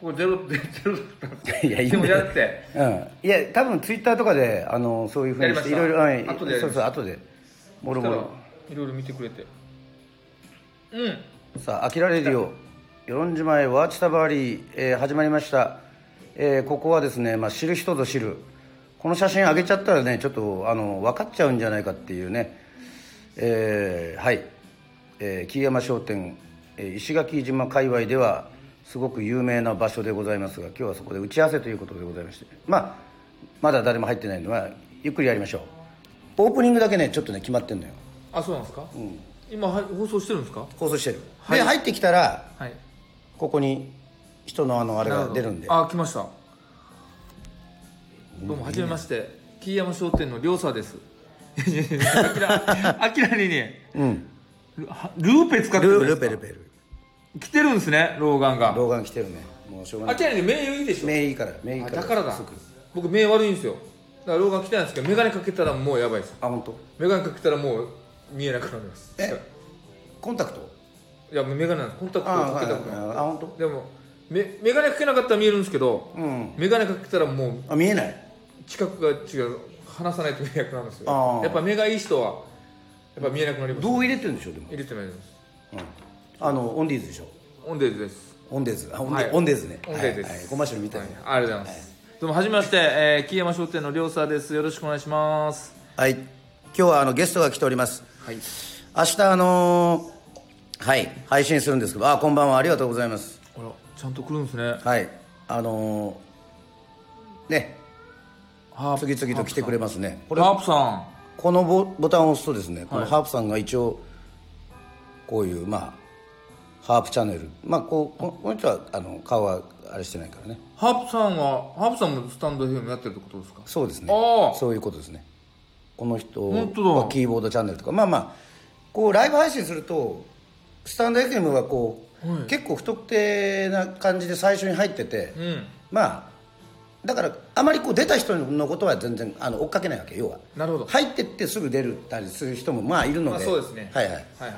これゼロ ゼロだったんですよ。いやいいやって。うん。いや多分ツイッターとかであのそういうふうにしていろいろはい。後でそうそう後で。もろもろいろいろ見てくれて。うん。さあ「あきらレディオ」与論島へワーチタバーリー、えー始まりました、えーここはですね、まあ、知る人ぞ知る。この写真上げちゃったらねちょっとあの分かっちゃうんじゃないかっていうね。えーはい、えー木山商店、えー石垣島界隈ではすごく有名な場所でございますが今日はそこで打ち合わせということでございまして。まあまだ誰も入ってないのはゆっくりやりましょう。オープニングだけねちょっとね決まってんのよ。あそうなんですか、今は放送してるんですか？放送してる、はい。で入ってきたらはい。ここに人のあのあれが出るんで。あ来ました。どうもはじめまして。木山商店の両沢です。あきらあきらにねうん。ルーペ使ってるルんですか。ルペルペル来てるんですね老眼が。老眼来てるね。もうしょうがない。あきらに目いいでしょ。目いいから。目いいから。あだからだ。すぐ。僕目悪いんですよ。だから老眼来てないんですけど眼鏡かけたらもうやばいです。あ本当？眼鏡かけたらもう見えなくなります。えコンタクト？いやもう眼鏡なんです。コンタクトあかけたことない。あ本当？でもめ眼鏡かけなかったら見えるんですけどうん。眼鏡かけたらもうあ見えない？近くが違う離さないと見えなくなるんですあー。よやっぱ目がいい人はやっぱ見えなくなります。どう入れてるんでしょうでも、入れてないです。うん、あのオンディーズでしょ？オンデーズです。オンデーズ。あオンデ,、はい。オンデーズね。オンデーズです。はいはい、コマーシャルみたいな。はい。ありがとうございます、どうもはじめまして、えー、木山商店の両沢です。よろしくお願いします。はい、今日はあのゲストが来ております。はい。明日あのーはい。配信するんですけどあこんばんは。ありがとうございます。あらちゃんと来るんですね。はい。あのーね。ハープ次々と来てくれますね。これハープさこのボボタンを押すとですねこのはい。ハープさんが一応こういうまあハープチャンネル。まあこうここの人はあの顔はあれしてないからね。んハープさんはハープさんもスタンド FM やってるってことですか？そうですね。ああ。そういうことですね。この人はキーボードチャンネルとか。まあまあこうライブ配信するとスタンド FM はこう、はい。結構不特定な感じで最初に入ってて、うん。まあだからあまりこう出た人のことは全然あの追っかけないわけ要は。なるほど。入ってってすぐ出るたりする人もまあいるので、まあそうですね。はいはい。はいはい。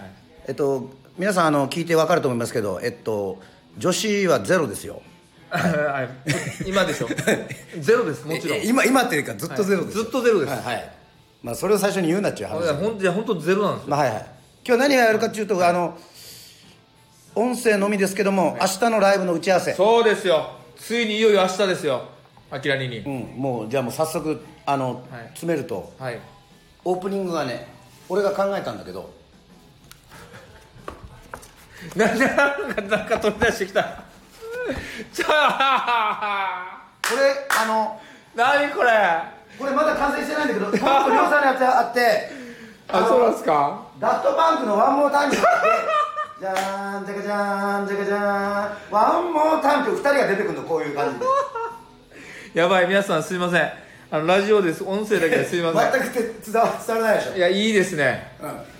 えっと皆さんあの聞いてわかると思いますけどえっと女子はゼロですよ。はい。今でしょ。ゼロですもちろん。ええ今今っていうかずっとゼロですよ、はい。ずっとゼロです。はい、はい。まあそれを最初に言うなっていう話。いやほんじゃ本当ゼロなんですよ。まあはいはい。今日何がやるかっていうと、あの音声のみですけども、明日のライブの打ち合わせ。そうですよ。ついにいよいよ明日ですよ。あきらにに。うんもうじゃあもう早速あの、はい。詰めると。はい。オープニングがね俺が考えたんだけどなんでなんかなんか取り出してきた。ちゃあ。これあの何これ。あこれまだ完成してないんだけどもっと量産のやつあってそうなんですか？ダフトパンクのワンモータイムじゃーんじゃかじゃーんじゃかじゃーんワンモータイムって2人が出てくるのこういう感じで。やばい皆さんすいません。あのラジオです。音声だけですいません。全くて伝わ伝わらないでしょ。いやいいですね。うん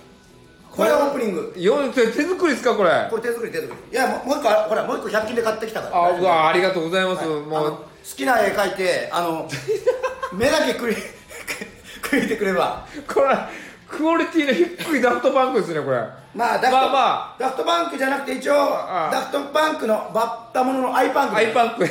これはオープニング。よ手手作りですかこれ？これ手作り手作り。いやもうもう一個あほらもう一個100均で買ってきたから。あうわありがとうございます、あのもう。好きな絵描いてあの 目だけくり くりてくれば。これクオリティの低いダフトパンクですねこれ。まあダフト,、まあまダフトパンクじゃなくて一応ああ。ダフトパンクのバッタもののアイパンクアイパンク。うん。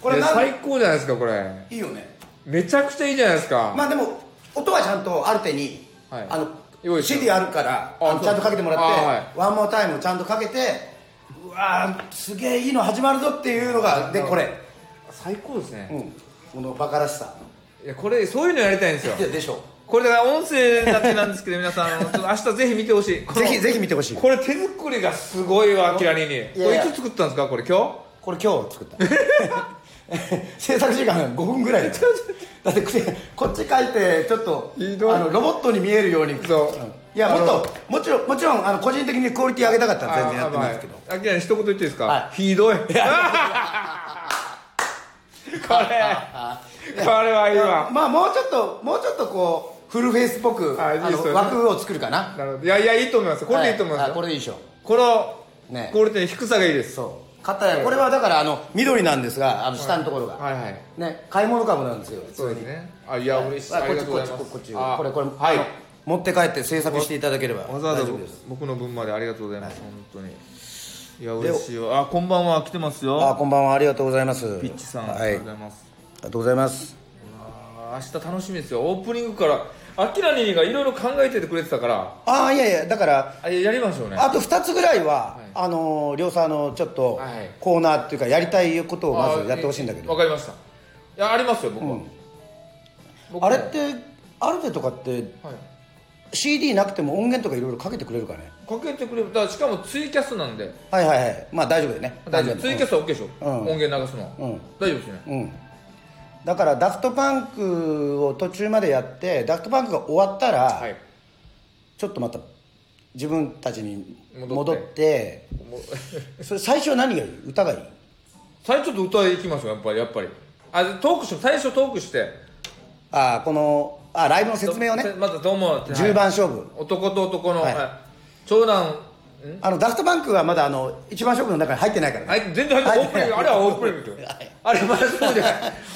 これ最高じゃないですかこれ。いいよね。めちゃくちゃいいじゃないですか、まあでも音はちゃんとある手に、はい。あの用意して CD あるからあのちゃんとかけてもらって、あはい。ワンモータイムをちゃんとかけてうわーすげえいいの始まるぞっていうのがでこれ、最高ですね、うん、このバカらしさ。いやこれそういうのやりたいんですよ。いやでしょ。これだから音声だけなんですけど皆さんあの ちょっと明日ぜひ見てほしい。このぜひぜひ見てほしい。これ手作りがすごいわキラリに。こいやいや。れいつ作ったんですか？これ今これ今日作った。制作時間5分ぐらいだよ だってこっち書いてちょっとあのロボットに見えるように。そう。うん。いやもっともちろんもちろんあの個人的にクオリティ上げたかった日ら全然やってますけど。あきらに一言言っていいですか、はひどい。これこれはいいわまあもうちょっともうちょっとこうフルフェイスっぽくあね。の枠を作るかな。なるほど。いやいやいいと思います。これでいいと思いますはよ、これでいいでしょこのねクオリティの低さがいいです。そう硬いこれはだからあの緑なんですがあの下のところが、はいはい。ね買い物株なんですよそうですね。あいや嬉しい。ありあこっちこっちこっちあこれこれはい。持って帰って制作していただければわざわざ僕の分までありがとうございます本当に。いや嬉しいよ。あこんばんは来てますあよこんばんはありがとうございます。ピッチさん、はい。ありありがとうございます。がとうございます。明日楽しみですよ。オープニングからアキラニーがいろいろ考えててくれてたから。ああいやいやだからあやりましょうね。あと2つぐらいは、はい。あの両さんのちょっとはい。コーナーっていうかやりたいことをまずやってほしいんだけど。わかりました。いやありますよ僕は、うん。僕も。あれってアルテとかってはい。CD なくても音源とかいろいろかけてくれるかね？かけてくれる。だからしかもツイキャスなんで。はいはいはい。まあ大丈夫だよね。大丈夫。ツイキャスは OK でしょ、うん。音源流すのは、うん。大丈夫ですね。うんだからダフトパンクを途中までやってダフトパンクが終わったら、はい。ちょっとまた自分たちに戻ってそれ最初は何がいい？歌がいい？最初ちょっと歌いきましょうやっぱりやっぱり。あトークし最初トークして。ああこのあライブの説明をね。まずどうも10番勝負、男と男の、はい。はい。長男あのダフトパンクはまだあの一番勝負の中に入ってないからね。全然入ってオープニングあれはオープニングですよあれまだ勝負じゃない。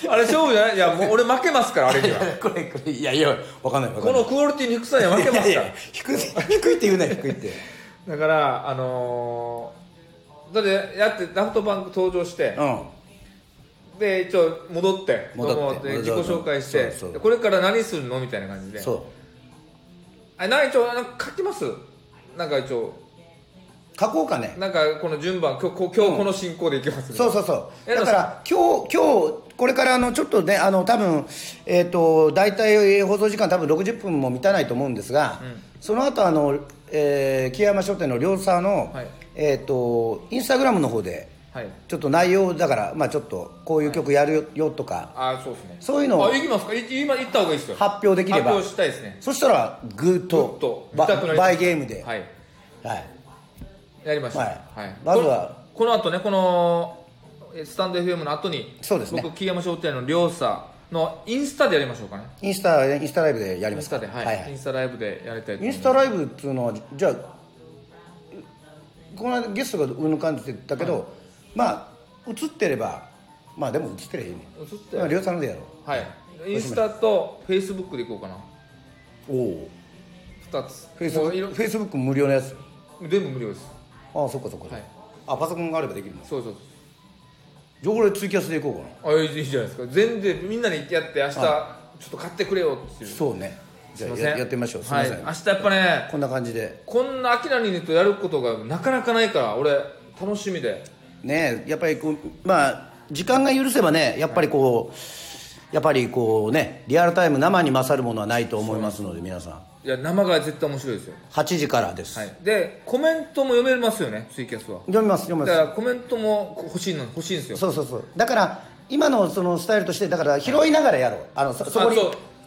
あれ勝負じゃない？いやもう俺負けますからあれには。これこれいやいやわかんないわかんない。このクオリティに低さには負けますから。いやいや低い低いって言うなよ低いって。だからあのー、だってやってダフトバンク登場して、うん。で一応戻って戻ってどうもで自己紹介してそうそうでこれから何するの？みたいな感じで。そう。あな一応なんか書きます？なんか一応書こうかね。なんかこの順番今日こ今日この進行でいきますみたいなそうそう。そうえだから今日今日これからあのちょっとねあの多分えっ、と大体放送時間多分60分も満たないと思うんですが、その後あの、えー、木山商店の両沢の、はい。えっ、とインスタグラムの方ではい。ちょっと内容だからまあちょっとこういう曲やるよよとかあそうですね。そういうのをあ行きますか。い今行った方がいいですよ。発表できれば。発表したいですね。そしたらグーッぐとっとバゲームで、はい。はいやりましょう。はい。まずは。このこの後ねこのえスタンド FM の後にそうですね。僕木山商店の両者のインスタでやりましょうかね。インスタインスタライブでやりインますか。スタではい、はいはい。インスタライブでやりたいインスタライブっていうのはじゃあこの間ゲストがうんぬかんって言ったけど、まあ映ってればまあでも映ってればいい。ね映ってまあ両さんのでやろはい。インスタとフェイスブックでいこうかな。う。おお2つフェイスブック無料のやつ。全部無料ですああそっかそっか、はい。あパソコンがあればできるの？そうそうじゃあこれツイキャスでいこうかな。あいいじゃないですか。全然みんなにやって明日ちょっと買ってくれよっていう。そうね。じゃあややってみましょう。すいません、はい、明日やっぱねこんな感じで。こんなアキラニとやることがなかなかないから俺楽しみで。ねやっぱりこうまあ時間が許せばねやっぱりこう、やっぱりこうねリアルタイム生に勝るものはないと思いますので皆さん。いや生が絶対面白いですよ。8時からです、はい。でコメントも読めますよねツイキャスは。読みます読みだます。からコメントも欲しいの欲しいんですよ。そうそうそう。だから今のそのスタイルとしてだから拾いながらやろう。あのそそこに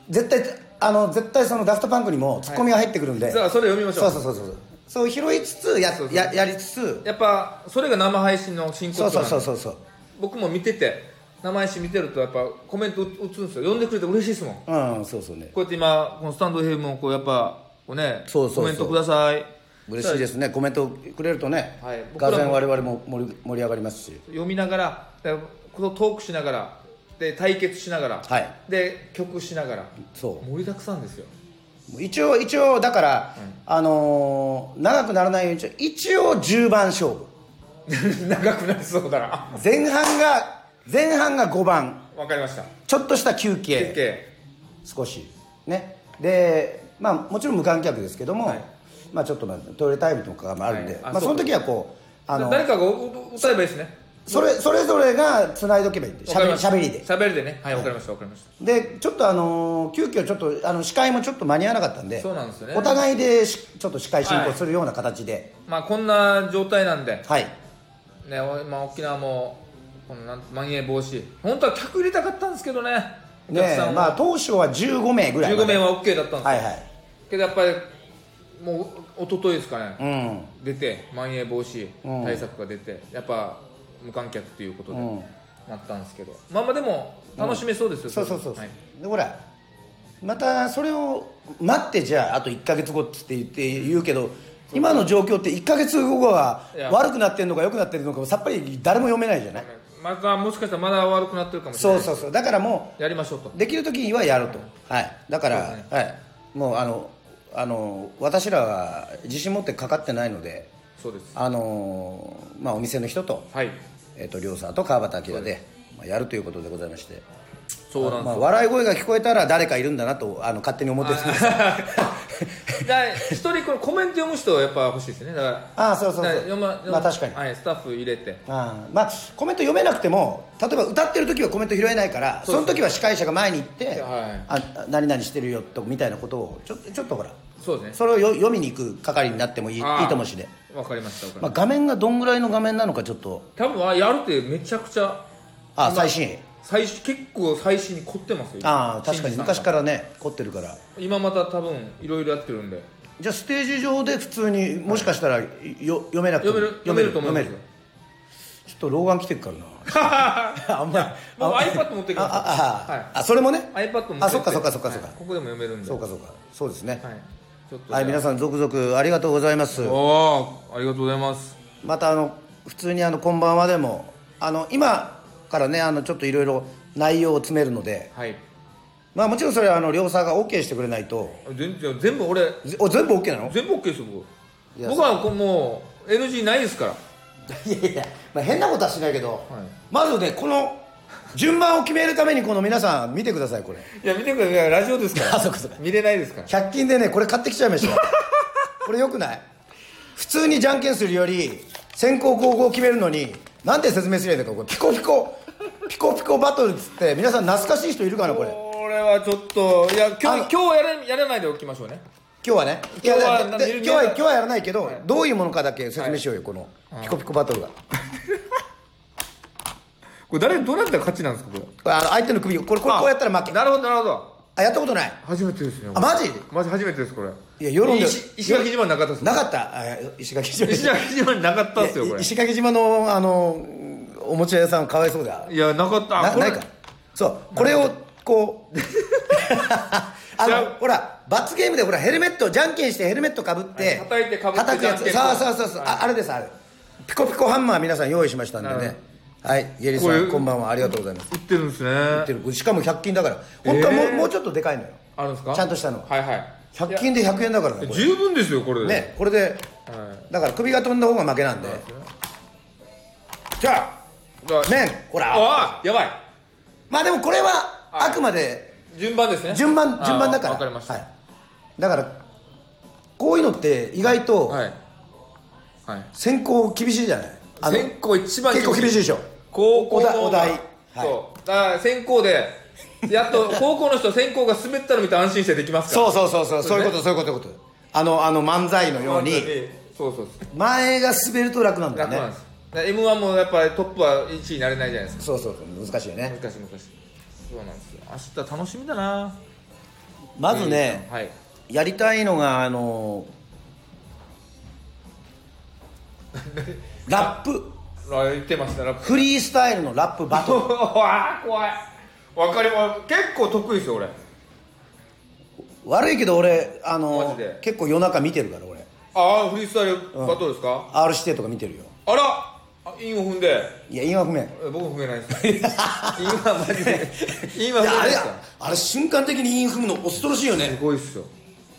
絶対あの絶対そのダフトパンクにもツッコミが入ってくるんで、だからそれ読みましょそううそうそうそう。そう拾いつつやややりつつ。やっぱそれが生配信の進行そうそうそうそう。僕も見てて生配信見てるとやっぱコメント打つんですよ。読んでくれて嬉しいですもん。うんそうそうね。こうやって今このスタンド FM もこうやっぱこうねそうそうそう。コメントください。嬉しいですね。コメントくれるとね、はい。僕らも我々も盛り盛り上がりますし。読みながらでこのトークしながらで対決しながら、はい。で曲しながら。そう。盛りだくさんですよ。一応一応だから、あのー長くならないように一応10番勝負。長くなりそうだな。前半が前半が5番。わかりました。ちょっとした休憩。OK 少し。ね。でまあもちろん無観客ですけども、はい。まあちょっとまあトイレタイムとかもあるんで、まあ、はいあそうその時はこうあの誰かがう歌えばいいですね。それそれぞれが繋いどけばいいんでしゃべりしゃべりでしゃべりでね。はいわかりましたわかりました。でちょっとあのー急遽ちょっとあの司会もちょっと間に合わなかったんでそうなんですよね。お互いでしちょっと司会進はい行するような形で。まあこんな状態なんで。はい、ねおまあ沖縄もこのなんまん延防止。本当は客入れたかったんですけどね。お客ねさんをまあ当初は15名ぐらいま15で名は OK だったんですよ、はいはい。けどやっぱりもう一昨日ですかね、うん。出てまん延防止うん。対策が出て、やっぱ無観客ということで、うん。なったんですけど。まあまあでも楽しめそうですよ、そうそうそう、はい。でほらまたそれを待ってじゃああと1か月後っつって言って言うけど今の状況って1か月後はいや。悪くなってるのか良くなってるのかさっぱり誰も読めないじゃないまたもしかしたらまだ悪くなってるかもしれない。そうそうそう。だからもやりましょうと。うできる時にはやると。はい。だから、そうですはい。もうあのあの私らは自信持ってかかってないのでそうです。あのーまあお店の人と,、はい。えー、と両沢と川端明で、まあ、やるということでございまして。まあ、そうなんですよ、笑い声が聞こえたら誰かいるんだなとあの勝手に思ってるんです。けど だから一人このコメント読む人はやっぱ欲しいですね。だからああそうそうそう。だから読ままあ確かに。はい、スタッフ入れて。ああまあコメント読めなくても例えば歌ってる時はコメント拾えないからそその時は司会者が前に行って、はい。あ何々してるよとみたいなことをちょちょっとほらそうですね。それをよ読みに行く係になってもいいいいあーと思うしで、わかりましたわかりまあ、ました画面がどんぐらいの画面なのかちょっと。多分あやるってめちゃくちゃあ最新最新結構最新に凝ってますよああ確かに昔らからね凝ってるから。今また多分いろいろやってるんで。じゃあステージ上で普通にもしかしたらよ読めなくても読める読めると思いますよ。読める。ちょっと老眼来てるからな。あんまり。iPad 持ってきまあああ、はい。あそれもね？iPad 持ってあそっかそっかそっかそっか、はい。ここでも読めるんで。そうかそうか。そうですね。はい。はい、皆さん続々ありがとうございます。おおありがとうございます。またあの普通にあのこんばんはでもあの今からねあのちょっといろいろ内容を詰めるので。はい。まあもちろんそれはあの両者が OK してくれないと。全然全部俺。ぜお全部 OK なの？全部 OK ですよ僕。僕はこうもう NG ないですから。いやいや、まあ、変なことはしないけど、はい。まずねこの順番を決めるためにこの皆さん見てくださいこれ。いや見てください。ラジオですから。あそうかそうか。見れないですから。100均でねこれ買ってきちゃいました。これよくない？普通にじゃんけんするより先攻後攻決めるのになんて説明すればいいのかこれピコピコピコピコバトルっつって皆さん懐かしい人いるかなこれ。これはちょっといや今日今日はやらやらないでおきましょうね。今日はね今日は今日は今日はやらないけど、はい。どういうものかだけ説明しようよ、このピコピコバトルが これ誰どうなったら勝ちなんですかこれ？あの相手の首をこれこれこうやったら負け。なるほどなるほど。あやったことない。初めてですねあマジ？マジ初めてですこれ。いや世論で。石石垣島になかったっすなかった。あ石垣島。石垣島になかったっすよこれ。石垣島のあのおもちゃ屋さんかわいそうだ。いやなかった。なないか。そうこれをこう あのほら罰ゲームでほらヘルメットじゃんけんしてヘルメットかぶって、はい叩いて被って叩くやつ。じゃんけんそうそうそうそう、はい。ああれですあれ。ピコピコハンマー皆さん用意しましたんでね。はい。イエリさんこんばんは。ありがとうございます。売ってるんですね。売ってる。しかも100均だから。本当はもう,、えー。もうちょっとでかいのよ。あるんですか？ちゃんとしたの。はいはい。100均で100円だからね十分ですよこれ。でねこれではい。だから首が飛んだ方が負けなんで。じゃだあ麺ほら。ああやばい。まあでもこれははい。あくまで順番ですね。順番あ順番だから。わかりました。はい、だからこういうのって意外とはい。はい。選考厳しいじゃない？先行一番結構厳しいでしょ。高校のお題はい。そう。だから先行でやっと 高校の人先行が滑ったの見て安心してできますから。そうそうそうそう。そういうことそういうことそういうこと。あのあの漫才のように。そうそう。前が滑ると楽なんだよね。楽なんです m 1もやっぱりトップは1位になれないじゃないですか。そうそうそう難しいよね。難しい難しい。そうなんですよ。明日楽しみだな。まずね、はい。やりたいのがあの ラップ。あ言ってましたラップ。フリースタイルのラップバトル。わあ怖い。わかります結構得意ですよ俺。悪いけど俺あマのジで。結構夜中見てるから俺。ああフリースタイルバトルですか、R 指定とか見てるよ。あらあ韻を踏んで。いや今不明え僕踏めないです。今マジで。今踏めいやあれないですか？あれ瞬間的にインフムの恐ろしいよすねごいっすよ。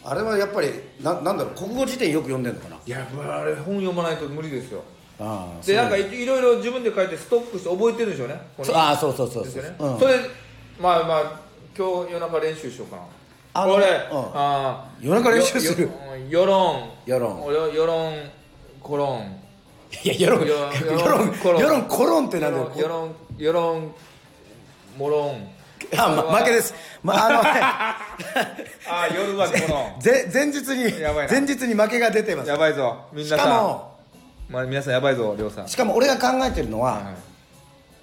あれはやっぱりななんだろう国語辞典よく読んでんのかな。いやあれ本読まないと無理ですよ。ああでなんかいいろいろ自分で書いてストックして覚えてるんでしょうねこのそうああそうそうそうですよね、うん。それまあまあ今日夜中練習しようかな。あの俺、うん。あー夜中練習する。よよ世論世論よ世論コロンいや世論よ世論コロン。世論コロンってなんだよ。世論世論モロンあ、ま、負けです、まあ、あのね ああ夜はコロぜ前日に前日に負けが出てます。ンやばいぞ。みんしなさん。かもまあ、皆さんやばいぞりょうさん。しかも俺が考えてるのは、はい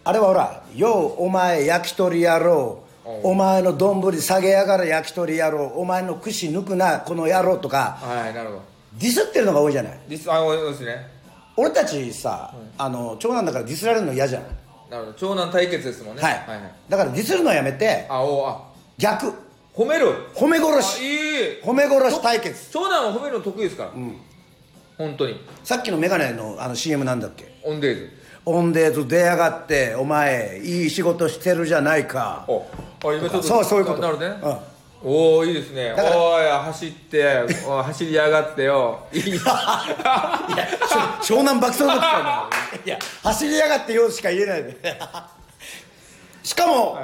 あれはほら「ようお前焼き鳥野郎。おお前の丼下げやがら焼き鳥野郎。お前の串抜くなこの野郎」とか。はいなるほど。ディスってるのが多いじゃない。ディスあ多いですね俺たちさ、あの長男だからディスられるの嫌じゃん、なるほど。長男対決ですもんね。はい。はいはい。だからディスるのやめてあおあ。逆。褒める？褒め殺あしいい。褒め殺し対決。長男は褒めるの得意ですから、本当に。さっきのメガネのあの CM なんだっけ？オンデイズ。オンデーズ出やがってお前いい仕事してるじゃないか。おあ今ちょっとそうそういうこと。なるほどね、うんおおいいですね。おい走っておい走りやがってよ。い いいや湘南爆走の時かいや走りやがってよしか言えない。で しか。も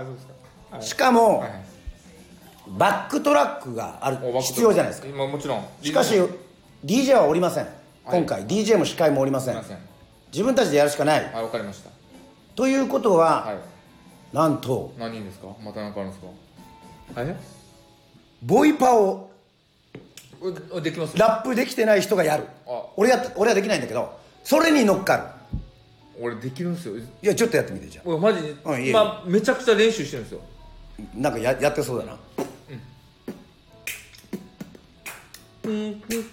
しかも、はい。バックトラックがある必要じゃないですか。今もちろん。しかし DJ はおりません。今回、DJ も司会もおりません。自分たちでやるしかない。あわかりました。ということは、はい。なんと何人ですか？また何かあるんですか？はいボイパをうできます？ラップできてない人がやる。あ。俺や俺はできないんだけどそれに乗っかる。俺できるんですよ。いやちょっとやってみてじゃ俺マジで？うん今めちゃくちゃ練習してるんですよ。あなんかややってそうだな。おう桐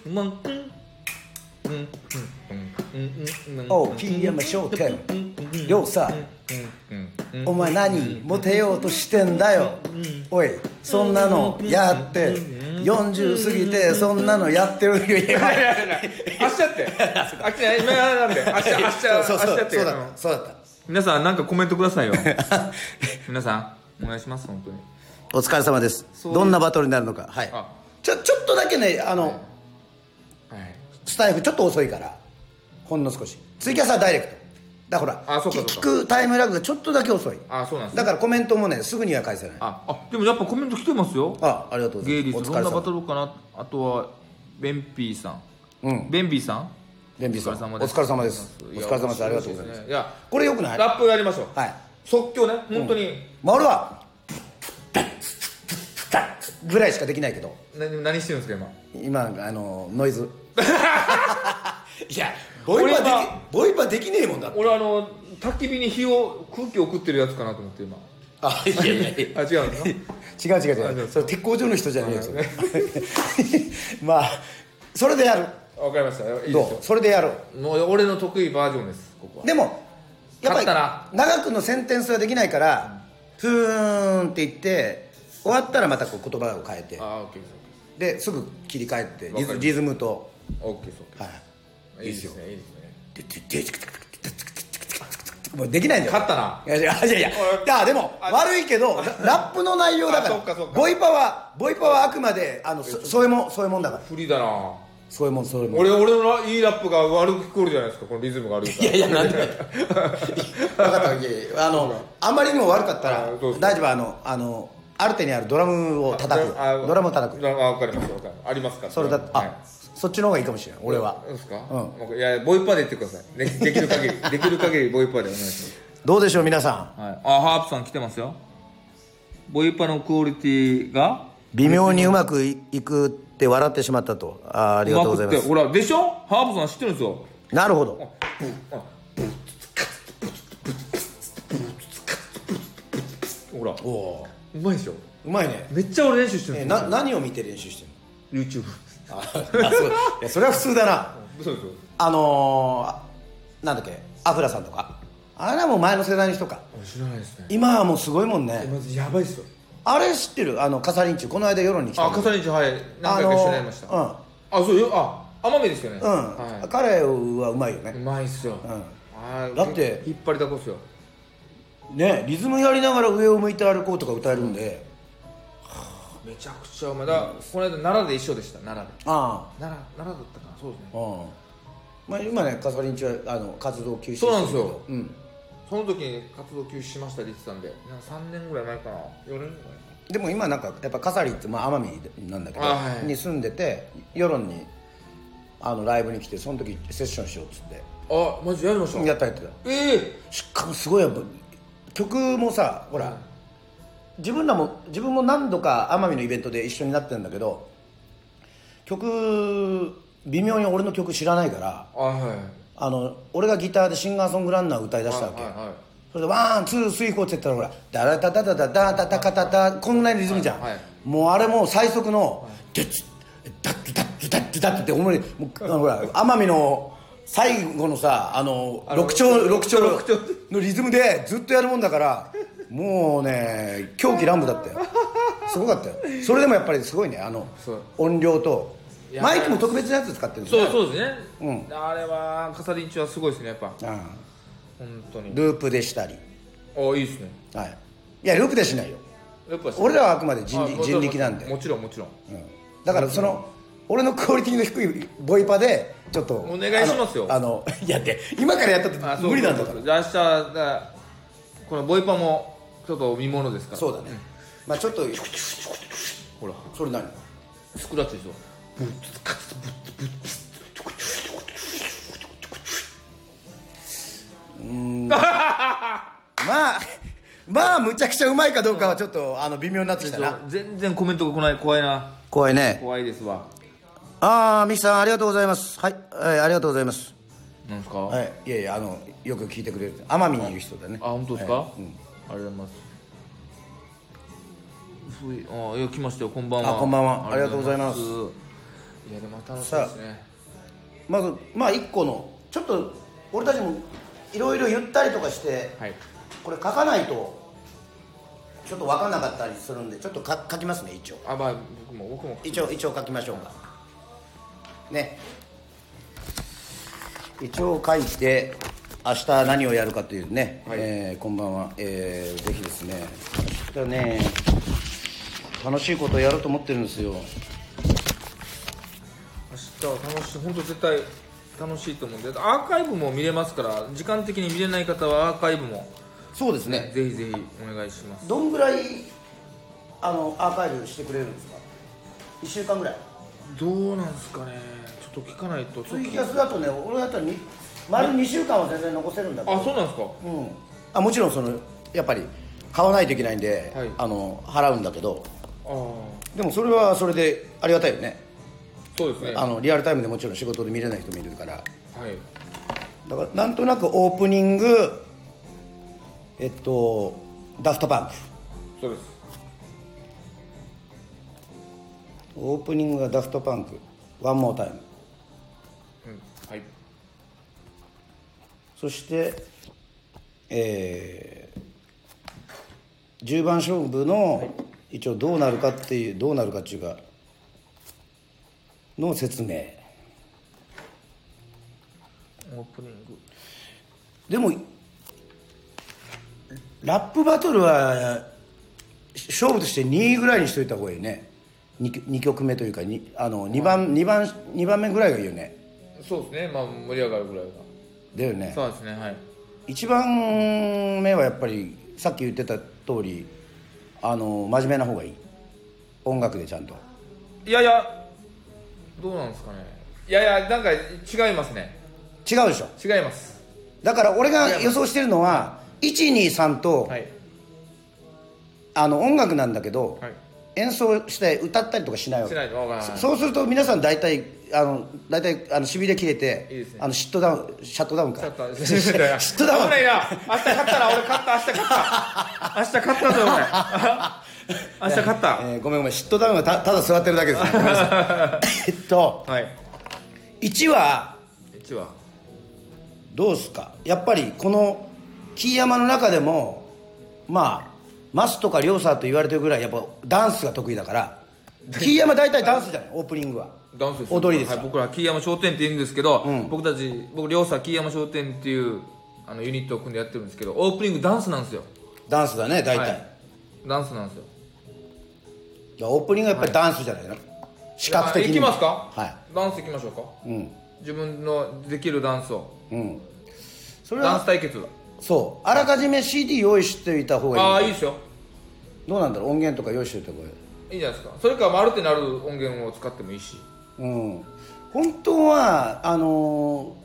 山商店亮さんお前何モテようとしてんだよおいそんなのやって40過ぎてそんなのやってるよいやいやいやや明日ってあっち今なんで明日明日そうそう明日ってそうだそうだった皆さんなんかコメントくださいよ皆さんお願いします本当にお疲れ様ですどんなバトルになるのかはいあちょちょっとだけねあの、はいスタイフちょっと遅いから。ほんの少し。ツイキャスはダイレクト。だからあそうかそうか。き聞くタイムラグがちょっとだけ遅い。あそうなんですね。だからコメントもねすぐには返せない。あああでもやっぱコメント来てますよ。ありがとうございます。リスどんなバトルルかな。あとはベンピーさん。うん。ベンビーさん？ベンビーさん。お疲れ様です。お疲れ様です。いやありがとうございます。ねいやこれよくない？ラップやりましょう。はい。即興ね。本当に。まあ俺はぐらいしかできないけど。何何してるんですか今？今あのノイズいやボイパできボイパできねえもんだって。俺あの焚き火に火を空気を送ってるやつかなと思って今。あいやいやいや。あ違うんですか違う違う。違う。それ鉄工所の人じゃねえよそれ。まあそれでやる。わかりました。よいいどう？それでやろう。もう俺の得意バージョンですここは。でもやっぱり長くのセンテンスはできないからふーんって言って終わったらまたこう言葉を変えて。ああオッケーですです。ぐ切り替えてリズムとオッケーです。はい。いいですねいいですねでででもうできないんだよ。勝ったないやいやいやいやいやでも悪いけどララップの内容だかあそっかそっからボイパはボイパはあくまであのそそういうもんそういうもんだから不利だなそういうもんそういうもん俺俺のラいいラップが悪く聞こえるじゃないですかこのリズムが悪いからいやいやなんで分かったいやいやあのあんまりにも悪かったらあそうそう大丈夫あのあのある手にあるドラムを叩くあドラムを叩くドラムあわかりますわかりますありますからそれだあ、はいそっちの方がいいかもしれない俺は。そうですか？うん。いやボイパーで言ってください。でできる限り できる限りボイパーでお願いします。どうでしょう皆さん？はい、あハープさん来てますよ。ボイパのクオリティが？微妙にうまくいいくって笑ってしまったと。あーありがとうございます。ほらでしょ？ハープさん知ってるんですよなるほど。ほら。おおうまいでしょ？うまいね。めっちゃ俺練習してる。えんですよな何を見て練習してる YouTube の？ああそう。いやそれは普通だな。そうですよあのーあなんだっけアフラさんとか。あれはもう前の世代の人か。知らないですね。今はもうすごいもんね。えまずやばいっすよ。あれ知ってる？あのカサリンチュこの間世論に来たあ笠西はい。何回か一緒にやりました、あのあそうよあ奄美ですよね。うん、は彼はうまいよい、うねまいっすよ、ん。あーだって引っ張りだこっすよ。ねリズムやりながら上を向いて歩こうとか歌えるんで、めちゃくちゃうまい。だこの間奈良で一緒でした奈良で。あ奈良奈良だったかな。そうですね。あうんまあ、今ねカサリンチュはあの活動休止そうなんですよ。うん。その時に活動休止しましたって言ってたんでなんか3年ぐらい前かな。4年ぐらいでも今なんかやっぱカサリンって、まあ、奄美なんだけど、あはいに住んでて世論にあのライブに来てその時セッションしようっつって。あマジやりました？やったやってた。ええ。しかもすごいやっぱ曲もさほら、自分らも自分も何度か奄美のイベントで一緒になってるんだけど曲微妙に俺の曲知らないからあはい。あの俺がギターでシンガーソングランナー歌い出したわけ、はいはいはいそれで one two three four って言ったらほらダラダダダダダダダカタタこんなリズムじゃん、はいはいもうあれもう最速のダッダッダッダッダッって思いもうあのほら奄美の最後のさあの六調六調六調のリズムでずっとやるもんだからもうね狂喜乱舞だったよ。すごかったよ。それでもやっぱりすごいね。あのそう。音量といやマイクも特別なやつ使ってるんですそううそうですね、うん。あれはカサリンチはすごいですねやっぱ。あ本当に。ループでしたり。あいいですね。はい。いやループでしないよ。やっぱ俺らはあくまで人力あ人力なんで、もちろんもちろん。うん。だからその俺のクオリティの低いボイパでちょっとお願いしますよ。あのあの いやで今からやったってあそう無理なんだから。そ明日だからこのボイパもちょっと見ものですか？らそうだね、まあちょっとほら。それ何？スクラッチでしょ？まあまあむちゃくちゃうまいかどうかはちょっとあの微妙になってきたな。全然コメントが来ない怖いな。怖いね。怖いですわ。ああミキさんありがとうございます。はい、はい、ありがとうございます。なんですか、はいいやいやあのよく聞いてくれる。奄美にいる人だね。あ本当ですか、はいうんありがとうございます。ふいあいや来ましたよ。こんばんは。あこんばんは。ありがとうございます。いやでも楽しいですね。まずまあ一個のちょっと俺たちもいろいろ言ったりとかしてはい。これ書かないとちょっと分かんなかったりするんでちょっとか書きますね一応。あまあ僕も僕も。一応一応書きましょうか。ね。一応書いて明日何をやるかというね、はい。えーこんばんは、えーぜひですね。明日ね楽しいことをやろうと思ってるんですよ。明日は楽しい本当絶対楽しいと思うんで。アーカイブも見れますから時間的に見れない方はアーカイブも。そうですね。ぜひぜひお願いします。どんぐらいあのアーカイブしてくれるんですか？1週間ぐらい。どうなんですかね。ちょっと聞かないと。ツイキャスだとね俺だったらに丸2週間は全然残せるんだけど。あそうなんですか。うん、あもちろんそのやっぱり買わないといけないんで、はい。あの払うんだけど。ああでもそれはそれでありがたいよね。そうですね。あのリアルタイムでもちろん仕事で見れない人もいるから。はい。だからなんとなくオープニングえっとダフトパンク。そうです。オープニングがダフトパンク。 One More Time。うん。はいそしてえー、10番勝負の一応どうなるかっていうどうなるかっていうかの説明。オープニング。でもラップバトルは勝負として2位ぐらいにしといた方がいいね。2, 2曲目というか 2, あの2番二番二番目ぐらいがいいよね。そうですね。まあ盛り上がるぐらいがだよね。そうですねはい。一番目はやっぱりさっき言ってた通りあの真面目な方がいい。音楽でちゃんと。いやいやどうなんですかね。いやいやなんか違いますね。違うでしょ。違います。だから俺が予想してるのは123と、はい。あの音楽なんだけど、はい。演奏して歌ったりとかしないわけ。そうすると皆さん大体あの大体あのしびれ切れていいですね。あのシットダウンシャットダウンか。ちょっとシットダウン。危ないな。明日勝ったら俺勝った。明日勝った。明日勝ったぞ俺明日勝った。えーごめんごめん。シットダウンはたただ座ってるだけですね。ごめんなさい。えっとはい。1は1はどうですか？やっぱりこの木山の中でもまあマスとか両サと言われてるぐらいやっぱダンスが得意だから。木山大体ダンスじゃない？オープニングはダンスですよ。踊りですよはい、僕ら木山商店って言うんですけど、ん。僕たち僕両者木山商店っていうあのユニットを組んでやってるんですけどオープニングダンスなんですよ。ダンスだね大体、はい。ダンスなんですよ。オープニングはやっぱりダンスじゃないの、視覚的に。いきますか？はダンスいきましょうか？いうん。自分のできるダンスを。うん。それダンスは対決だ。そう。あらかじめ CD 用意しておいた方がいい。ああいいですよ。どうなんだろう？音源とか用意しておいた方がいい。いいじゃないですか。それか丸手なる音源を使ってもいいしうん。本当はあの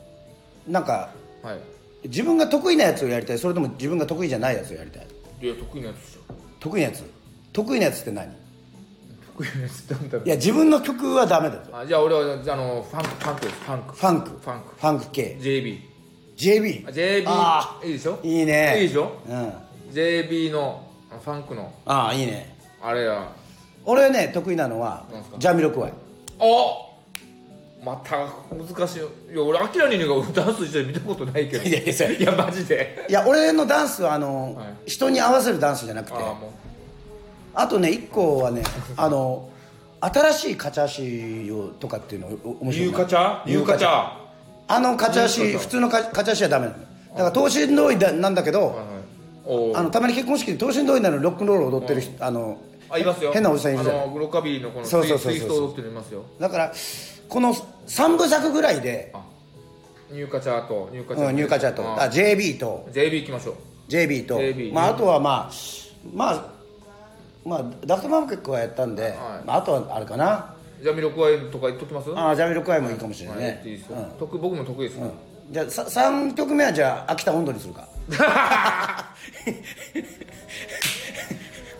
ーなんかはい。自分が得意なやつをやりたい。それとも自分が得意じゃないやつをやりたい。いや得意なやつでしょ。得意なやつ。得意なやつって何？い得意なやつってなんだろう。や自分の曲はダメだよあじゃあ俺はあのファンクファンクです。ファンク。ファンク。ファンク。ファンク系。JB JB あ JB あいいでしょ？いいね。いいでしょ？うん。JB のファンクの。ああいいね。あれや俺はね得意なのはなんすか？ジャミロクワイあまた難しい。いや俺アキラ兄が ダンスして見たことないけど。いやいやいやマジで。いや俺のダンスはあの、はい。人に合わせるダンスじゃなくて。ああもあとね一個はねあの新しいカチャ足をとかっていうのおう面白いなニュー？カチャニューカチャあのカチャーカチャ足普通のカカチャ足はダメなの。だから等身同意だなんだけど、はいはい。おー。あのたまに結婚式で等身同意なのにロックンロール踊ってる人あのあいますよ。変なおじさんいるじゃないあのロカビリーのこのツイそうそうそう。そスト踊ってるのいますよ。だからこの3部作ぐらいであニューカチャーとニューカチャーうんニューカチャーとああ JB と。JB 行きましょう。JB と。JB まあ、あとはまあまあまあダフトマーケットはやったんで、はい。まあ、あとはあれかな。じゃあミルクワイとか言っときます？ああジャミロクワイもいいかもしれないはいね、いいです僕も得意ですよ、じゃあさ3曲目はじゃあ秋田温度にするか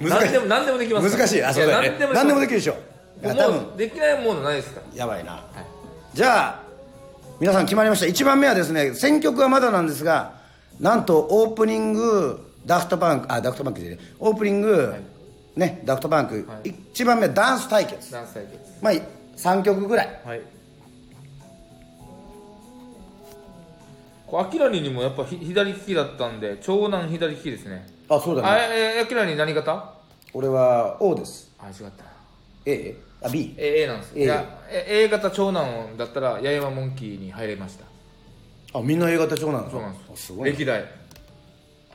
何でも何でもできます難しい。あそうだよね。や何でも何でもできるでしょ。いや多もう分。できないものないですから。やばいな、じゃあ皆さん決まりました。1番目はですね選曲はまだなんですがなんとオープニングダフトパンクあダフトパンクでオープニング、ねダフトパンク、はい。1番目ダンス対決。ダンス対決。まあ3曲ぐらい。はい。こうアキラニにもやっぱひ左利きだったんで長男左利きですねあそうだね。あええアキラニ何型？俺は O です。あ違ったな。A? あ B? A, A なんです。A いやえ A 型長男だったら八重山モンキーに入れました。あみんな A 型長なの？そうなんです。あすごいね歴代。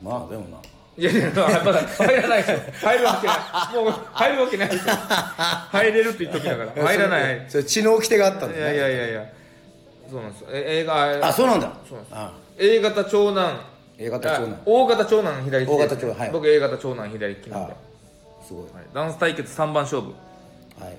まあでもな。いやいやまだ入らないですよ。入るわけない。もう入るわけないですよ。入れるって言っときながら。入らない。それ血の掟があったんいやいだねやいやいや。そうなんですよ。え A があそうなんだ。そうなんです。あ。A 型長男 A 型長男。あ O 型長男左利き O 型長男はい。僕 A 型長男左利きなんで、はすごい。い、ダンス対決3番勝負。はい。い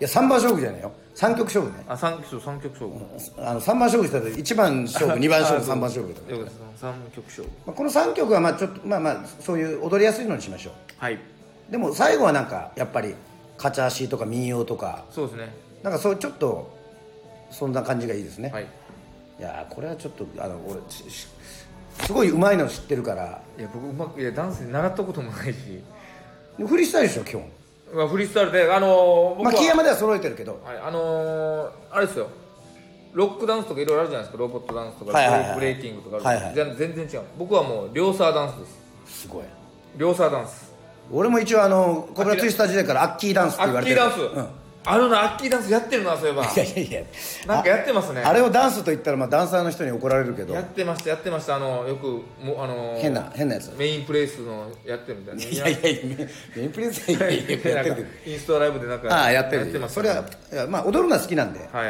や3番勝負じゃないよ。3曲勝負ね。あ三そう三曲勝負。あの3番勝負したら1番勝負 2番勝負3番勝負とかよかった三曲勝負。まあこの3曲はまあちょっとまあまあそういう踊りやすいのにしましょはい、うでも最後はなんかやっぱりカチャーシーとか民謡とか。そうですね。なんかそうちょっとそんな感じがいいですね、はい。い、やーこれはちょっとあの俺ししすごいうまいの知ってるから。いや僕うまくいやダンス習ったこともないし。フリースタイルでしょ基本。まあフリースタイルであのー、僕は、まあキーヤマでは揃えてるけど。はい、あのー、あれですよ。ロックダンスとかいろいろあるじゃないですか。ロボットダンスとか、はいはいはいブレイキングとかある、はいはい全全然違う。僕はもう両サーダンスです。すごい。両サーダンス。俺も一応あのコブラツイスター時代からアッキーダンスってア言われてる。ッキーダンス、うんあるなアッキーダンスやってるなそういえば。いやいやいや。なんかやってますね。ああれをダンスと言ったらまあダンサーの人に怒られるけど。やってましたやってました。あのよくもあのー変な変なやつ。メインプレイスのやってるみたいな。いやいやいやメメインプレスいやい。やいややってるインストライブでなんかああやってる。やってますそれはまあ踊るのは好きなんで。はい。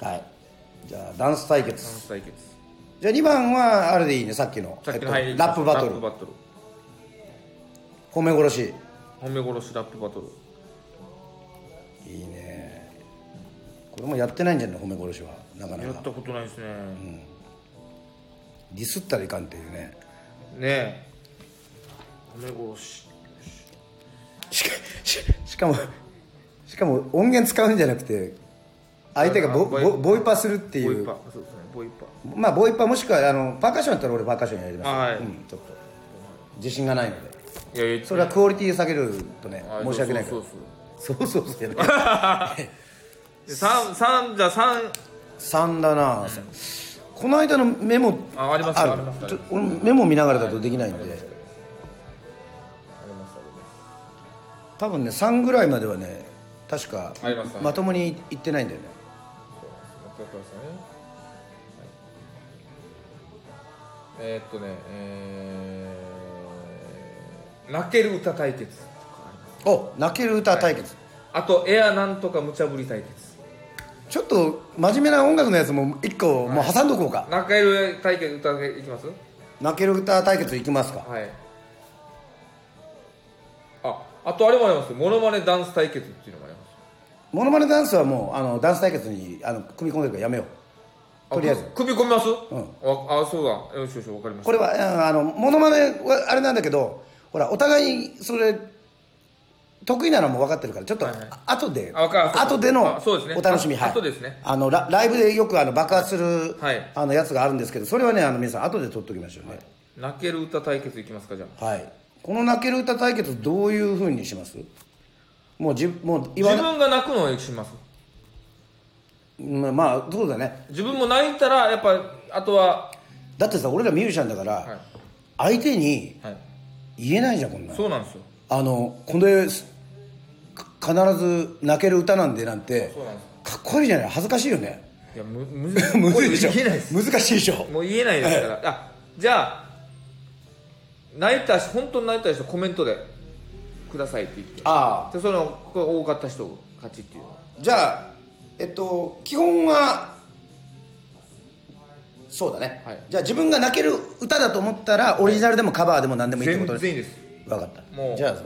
はい。じゃあダンス対決。ダンス対決。じゃあ2番はあれでいいねさっきの。さっきのえっとラップバトル。ラップバトル。褒め殺し。褒め殺しラップバトルいいね。これもやってないんじゃない？褒め殺しは。なかなか。やったことないですね、ディスったらいかんっていうね。ねえ。褒め殺し。しかもしかも音源使うんじゃなくて相手がボあボイボボイパするっていう。ボイパ。そうですね。ボイパ。まあボイパもしくはあのパーカッションやったら俺パーカッションやります。あはい。うん、ちょっと。自信がないので。いやいや。それはクオリティ下げるとねあ申し訳ないからそう。そうそうそうそうそう三三じゃあ三。3だな、この間のメモあありますよあります俺メモ見ながらだとできないんで。ありますあり多分ね3ぐらいまではね確かまともにいってないんだよね。えー、っとねえー、泣ける歌対決お泣ける歌対決、あとエアなんとか無茶ぶり対決。ちょっと真面目な音楽のやつも1個もう挟んどこうか、泣ける対決歌いきます？泣ける歌対決いきますか。はい。ああとあれもあります。よモノマネダンス対決っていうのもあります。モノマネダンスはもうあのダンス対決にあの組み込んでるからやめよう。とりあえず。く組み込みます、ん。ああそうだ。よしよしわかりました。これはうんあのモノマネはあれなんだけどほらお互いそれ得意なのも分かってるからちょっとはいはい。後で、あ後でのあそうですね。お楽しみ。あ後ですね。あのラライブでよくあの爆発する、はい。あのやつがあるんですけどそれはねあの皆さん後で撮っときましょうね。泣ける歌対決いきますかじゃあ。はい、この泣ける歌対決どういうふうにします？もうじもう言わな自分が泣くのをします。ままあそうだね。自分も泣いたらやっぱあとはだってさ俺らミュージシャンだから、はい。相手にはい。言えないじゃんこんなの。そうなんですよあのこれ必ず泣ける歌なんでなんてそうなんでかっこいいじゃない。恥ずかしいよね。いやむ むむずいでしょ。言えないです。難しいでしょ。もう言えないです。からあじゃあ泣いたし本当に泣いた人コメントでくださいって言って。ああ。でその多かった人が勝ちっていう。じゃあえっと基本はそうだね、はい。じゃあ自分が泣ける歌だと思ったらオリジナルでもカバーでも何でもいいってこと全然いいです分かった。もうじゃあ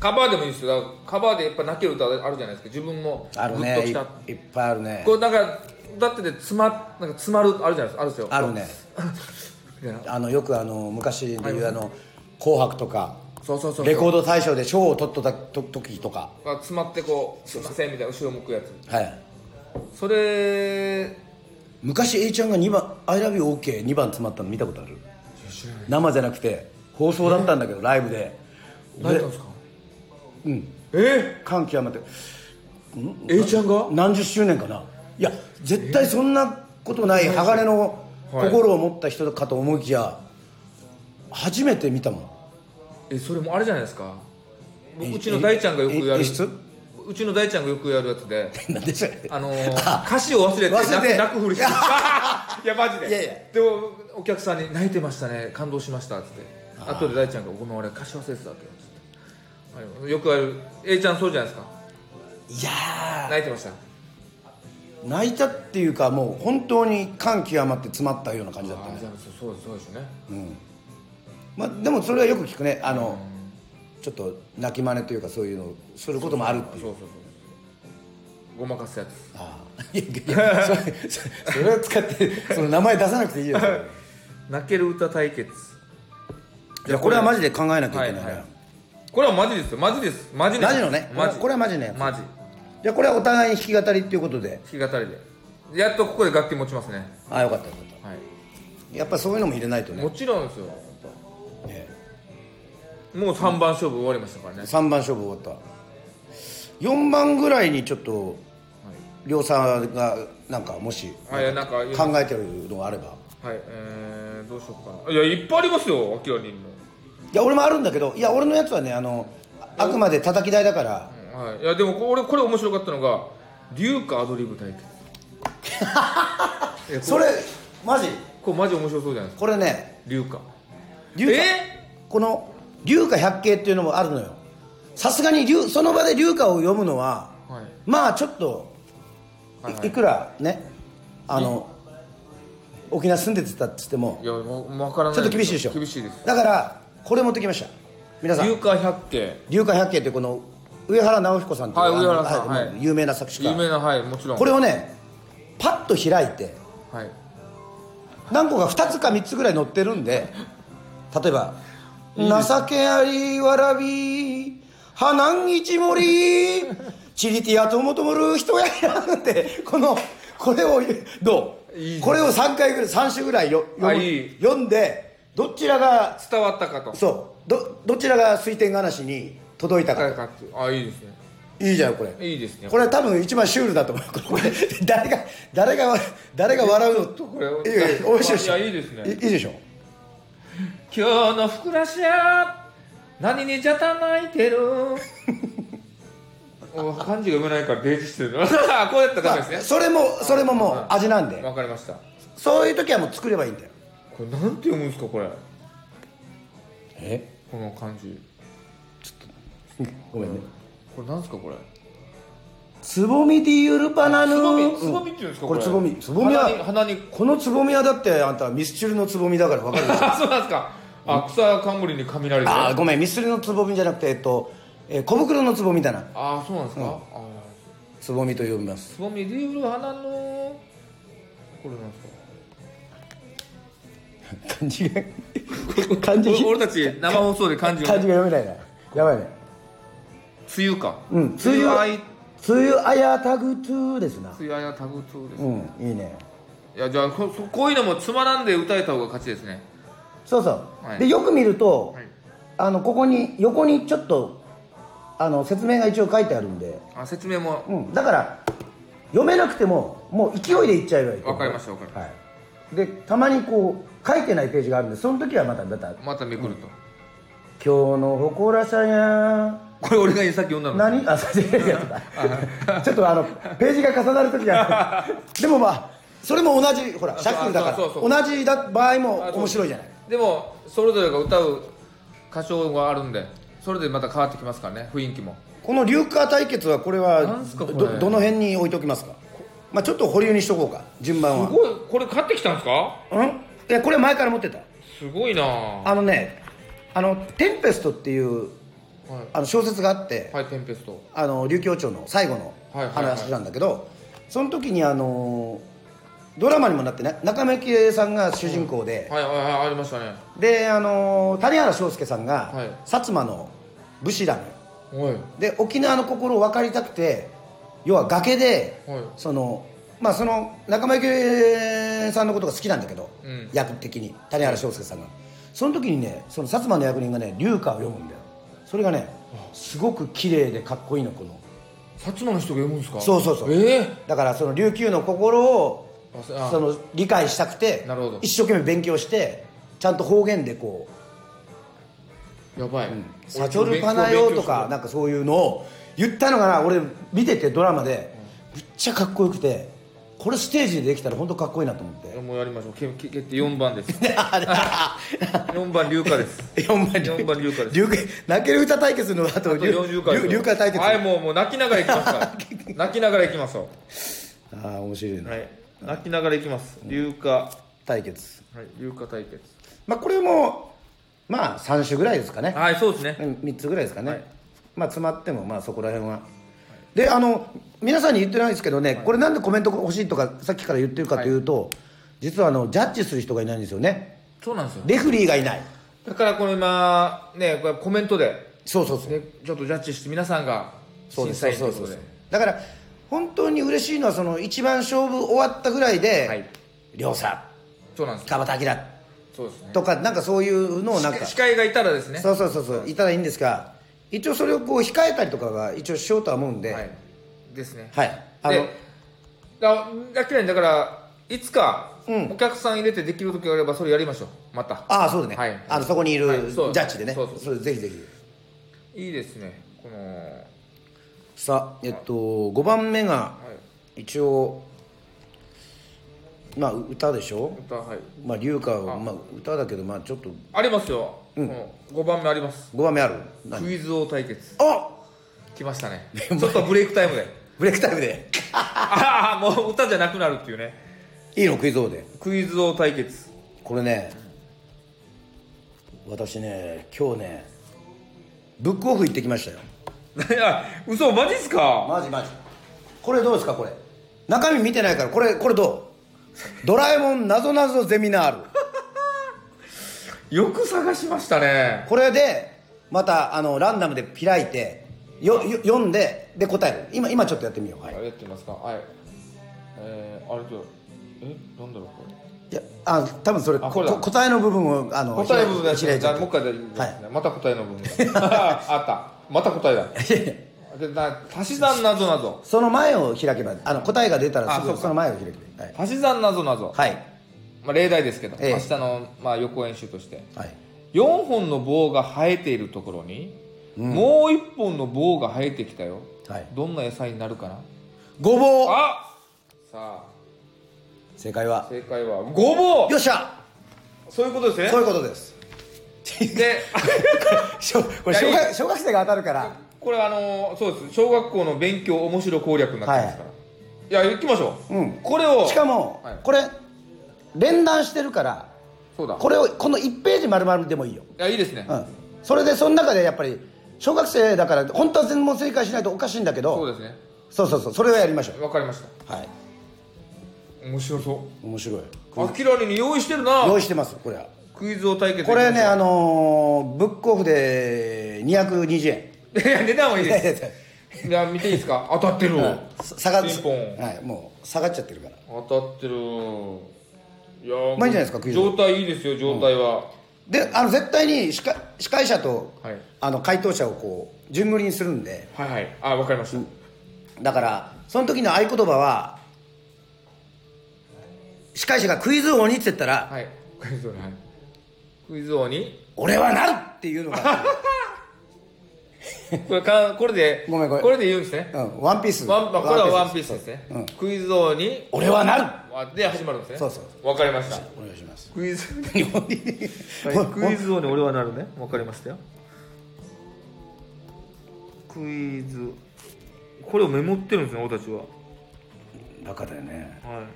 カバーでもいいですよ。だからカバーでやっぱ泣ける歌あるじゃないですか。自分もあるね。いグッときた。いっぱいあるね。これなんか歌ってて詰まなんか詰まるあるじゃないですか。あるんですよ。あるね。あのよくあの昔でいうあの「紅白」とかそうそうそうそう。レコード大賞で賞を取ったと時とか。が詰まってこうすいませんみたいな後ろ向くやつ。はい。それ昔 A ちゃんが2番「ILOVEYOK2 番詰まったの見たことある？生じゃなくて放送だったんだけどライブで泣いたんですか？うん。え？感極まって。ー、A ちゃんが？何十周年かな。いや絶対そんなことない鋼の心を持った人かと思いきや初めて見たもん。えそれもあれじゃないですか。えうちの大ちゃんがよくやる。え演出？うちの大ちゃんがよくやるやつで。なんでそれ？あのー、歌詞を忘れて忘れて。泣く泣くふりして。いや。マジで。いやいや。でもお客さんに「泣いてましたね。感動しました」っつって。後で大ちゃんが「ごめん俺歌詞忘れてた」ってよくある A ちゃんそうじゃないですか？いや泣いてました？ー泣いたっていうかもう本当に感極まって詰まったような感じだったね。あじゃあそうそうですよね。うん。まあ、でもそれはよく聞くね。あの、ちょっと泣き真似というかそういうのをすることもあるっていう。そうそうそう。ごまかすやつ。ああ いやいやそれそそれを使ってその名前出さなくていいよ。そ れ泣ける歌対決。いやこれはマジで考えなきゃいけないね、はいはいこれはマジですよ。マジです。マジマジのね。マジ。これはマジねマジ。じゃあこれはお互いに弾き語りっていうことで。弾き語りで。やっとここで楽器持ちますね。ああよかったよかっはい。たやっぱそういうのも入れないとね。もちろんですよ。ね。もう3番勝負終わりましたからね、3番勝負終わった。4番ぐらいにちょっと亮さんがなんかもしはい、はい、なんか考えてるのがあれば。はい。えー、どうしようかな。いやいっぱいありますよアキラにも、いや俺もあるんだけどいや俺のやつはねあのあくまで叩き台だから。うんはい、いやでもこ俺これ面白かったのが龍かアドリブ対決。いやこそれマジ？これマジ面白そうじゃないですか。これね龍か龍華え？この龍華百景っていうのもあるのよ。さすがに龍その場で龍華を読むのははい。まあちょっとい,、はい。はいくらねあの沖縄住んでてたっつってもいやもう分からないちょっと厳しいでしょ。厳しいです。だからこれ持ってきました。皆さん。龍華百景。龍華百景ってこの上原直彦さんっていうはいあの上原さんはい有名な作詞家。有名なはいもちろん。これをねパッと開いてはい。何個か2つか3つぐらい載ってるんで例えば「情けありわらび花一森チリティアともともる人やや」ってこのこれをどう？これを3回ぐらい3週ぐらいよ読読んでどちらが伝わったかと。そう。どどちらが水天話に届いたかかって。あいいですね。いいじゃんこれ。いいですね。これ多分一番シュールだと思う。これ誰が誰が誰が笑うの？これいやいい。でしょ。いやいいですね。いいいでしょ。今日のふくらしゃ何にじゃた泣いてる？お漢字が読めないから例示してる こうやったらダメですね。それもそれももう味なんで。わかりました。そういう時はもう作ればいいんだよこれなんて読むんですかこれ？え？この漢字ごめんね。これなんですかこれ？つぼみディユルパナヌつぼみ？うんつぼみっていうんですかこれつぼみ。つぼみは鼻にこのつぼみはだってあんたミスチルのつぼみだから分かるでしょ？あ そうなんですか。あ草冠に雷であーごめんミスチルのつぼみじゃなくてえっと、えー小袋のつぼみだな。あそうなんですか、あつぼみと呼びます。つぼみ花のこれなんですか？漢字が漢字俺俺たち生放送で漢字を漢字が読めないな。やばいね。梅雨か。うん梅雨。あい。梅雨あやたぐトゥですな。梅雨あやタグトゥです、うんいいね。いやじゃあこそこういうのもつまらんで歌えた方が勝ちですね。そうそう、はい。でよく見ると、はい。あのここに横にちょっとあの説明が一応書いてあるんで、あ説明も。うん、だから読めなくてももう勢いでいっちゃえばいいわかりましたわかりまはい、でたまにこう書いてないページがあるんでその時はまたまた。まためくると、「今日の誇らさや。これ俺がさっき読んだの？何？あそう違うやつだちょっとあのページが重なる時があるでもまあそれも同じほらシャッフルだからそうそうそう。同じだ場合も面白いじゃない。でもそれぞれが歌う歌唱があるんでそれでまた変わってきますからね雰囲気も。この流化対決はこれはどどの辺に置いておきますか？まあちょっと保留にしとこうか順番は。すごいこれ買ってきたんですか？うん？いやこれ前から持ってた。すごいな。はあのねあの「テンペスト」っていうい、あの小説があって、はい、テンペスト。あの琉球王朝の最後のはいはいはい。話なんだけど、その時にあのドラマにもなってね中村幸恵さんが主人公で、はいはいはいありましたね。であの谷原章介さんが、はい。薩摩の武士なのよおい。で沖縄の心を分かりたくて要は崖で、はい。そのまあその仲間由紀恵さんのことが好きなんだけど、うん。役的に谷原章介さんが。その時にねその薩摩の役人がね龍歌を読むんだよ。それがねすごく綺麗でかっこいいのこの。薩摩の人が読むんですか？そうそうそう。ええ。だからその琉球の心をあその理解したくて一生懸命勉強してちゃんと方言でこうやばい、「サチョルパナヨ」とかなんかそういうのを言ったのがな俺見ててドラマでめっちゃかっこよくてこれステージでできたら本当かっこいいなと思って。もうやりましょう。けけ決定4番です。4番龍華です。4番四番龍歌です。龍歌泣ける歌対決の後あと龍4龍華龍龍歌対決。はいもうもう泣きながらいきます 泣きながらいきますよああ面白いな、はい。泣きながらいきます。龍華は対決。い龍華対決。まあこれもまあ3種ぐらいですかね。はいそうですね。うん3つぐらいですかね、はい。まあ詰まってもまあそこら辺は、であの皆さんに言ってないですけどね、これなんでコメント欲しいとかさっきから言ってるかというと、実はあのジャッジする人がいないんですよね。そうなんですよ。レフリーがいない。だからこの今ねこれコメントでそうそうそう。でちょっとジャッジして皆さんがそうです審査員ということでだから本当に嬉しいのはその一番勝負終わったぐらいで、はい。両者そうなんです。よ川田明。そうですね。とかなんかそういうのをなんか。司会がいたらですね。そうそうそうそう。いたらいいんですが一応それをこう控えたりとかが一応しようとは思うんで。ははい。いですね。あのでだだけどだからいつかうん。お客さん入れてできる時があればそれやりましょう。また。ああそうだね、はい。あのそこにいるはい。ジャッジでね、そうそう。それぜひぜひ。いいですね。このさあえっと5番目がはい。一応まあ歌でしょ？歌はい。まあ龍歌はあ。まあ歌だけどまあちょっと。ありますよ、この5番目あります。5番目ある。何？クイズ王対決。あ！来ましたね。ちょっとブレイクタイムで。ブレイクタイムで。あ あもう歌じゃなくなるっていうね。いいのクイズ王で。クイズ王対決。これね私ね今日ねブックオフ行ってきましたよ。いや嘘マジっすか？マジマジ。これどうですかこれ？中身見てないからこれこれどう？ドラえもんなぞなぞゼミナールよく探しましたね。これでまたあのランダムで開いてよよ読んでで答える。今今ちょっとやってみよう。はい。やってみますか。はい。えー、あれとえ？なんだろうこれ。いやあ多分それこ答えの部分をあの答えの部分ですね。じゃもう一回で、はい。また答えの部分。があった。また答えだ。でな足し算なぞなぞ。その前を開けばあの答えが出たらその前を開けばはい、足し算なぞなぞ、はいまあ、例題ですけど、ええ。明日の、まあ、予行演習として。はい、4本の棒が生えているところに、もう1本の棒が生えてきたよ。はい、どんな野菜になるかな？ごぼう。あさあ。正解は？正解はごぼう。よっしゃ！そういうことですね。そういうことです。で 小これ小学小学生が当たるから。これあのそうです。小学校の勉強面白攻略になってますから、い、や行きましょう、うん。これを。しかも、はい。これ連弾してるからそうだ。これをこの1ページ丸々でもいいよ、いやいいですね、うん、それでその中でやっぱり小学生だから本当は全問正解しないとおかしいんだけどそうですね。そうそうそうそれをやりましょわかりました。うはい。面白そう。面白い。明らかに用意してるな。用意してますこれは。クイズ王対決これねあののーブックオフで220円。いや値段はいいです。いや見ていいですか？当たってる、や下がっピンポン。はいもう下がっちゃってるから。当たってるいやーまあいいんじゃないですかクイズ。状態いいですよ状態は、であの絶対に司会司会者と、はい。あの回答者をこう順繰りにするんで。はいはい。あわかりました、だからその時の合言葉は司会者がクイズ王にって言ったら、はい。クイズ王にはい。クイズ王に？俺はなるっていうのが これかこれでごめんごめん。これで言うんですね。うんワンピースワンまあこれはワンピースですね、うん。クイズ王に俺はなる。で始まるんですね。そうそう。わかりました。お願いします。クイズは はい、クイズ王に俺はなるね。わかりましたよ。クイズ。これをメモってるんですね俺たちは。バカだよね。は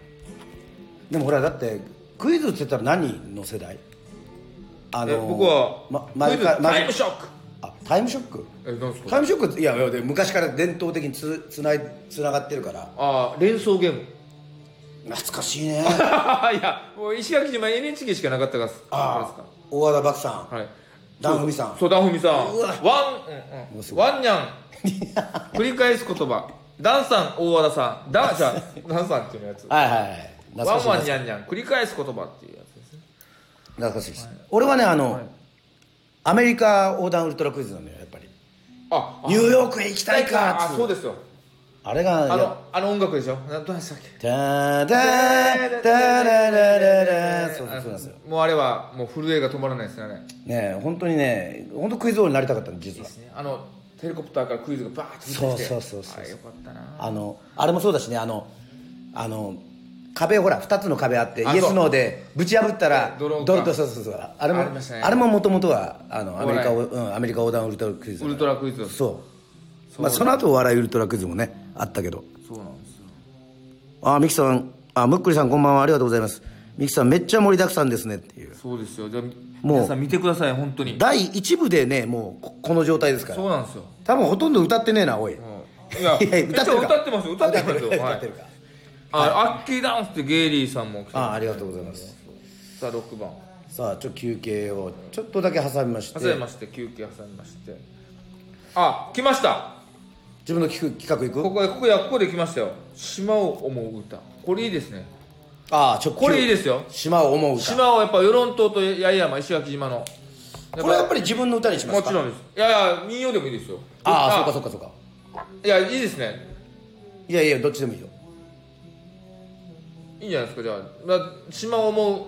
でもほらだってクイズって言ったら何の世代？あいえ僕は、ま、クイズタイムショック。あタイムショック？えなんですか？タイムショック？いやいやで昔から伝統的につつないつながってるから。ああ連想ゲーム。懐かしいね。いやもう石垣島 NHK しかなかったからああ大和田漠さん。はい。ダンフミさん。そうダンフミさん。ワン、ワンニャン。繰り返す言葉。ダンさん大和田さん。ダンじゃあダンさんっていうやつ。はいはいはい。懐ワンワンニャンニャン。繰り返す言葉っていうやつですね。懐かしいです、俺はねあの、はいアメリカ横断ウルトラクイズなんだよやっぱり。あニューヨークへ行きたいかあそうですよ。あれがあのあの音楽でしょ？などうでしたっけ？ダーそうそうそうなんですよ。もうあれはもう震えが止まらないですね。あれいねえ本当にね本当クイズ王になりたかったの実は。いですね。あのヘリコプターからクイズがバーッとそうそうそうそう。あよかったな。あのあれもそうだしねあのあの壁ほら2つの壁あってあイエスノーでぶち破ったらドロドロとそうそうそう。あれもあれももともとはあのアメリカうん、アメリカ横断ウルトラクイズ。ウルトラクイズ。そう。まあその後お笑いウルトラクイズもねあったけど。そうなんですよ。あミキさんあムックリさんこんばんはありがとうございます。ミキさんめっちゃ盛りだくさんですねっていう。そうですよ。じゃあもう皆さん見てください本当に。第1部でねもうここの状態ですから。そうなんですよ。多分ほとんど歌ってねえなおい、うん。いや いや歌って歌ってますよ。歌ってますよ。はい歌ってるかあアッキーダンスってゲイリーさんも来てあありがとうございます。さあ6番。さあちょっと休憩をちょっとだけ挟みまして。挟みまして休憩挟みまして。あ来ました。自分の企画企画いく？ここでここやここで来ましたよ。島を思う歌。これいいですね。ああちょこれいいですよ。島を思う歌。島をやっぱ与論島と八重山石垣島の。これはやっぱり自分の歌にしますか？もちろんです。いやいや民謡でもいいですよ。ああそうかそうかそうか。いやいいですね。いやいやどっちでもいいよいいんじゃないですかじゃあ。まあ島を思う。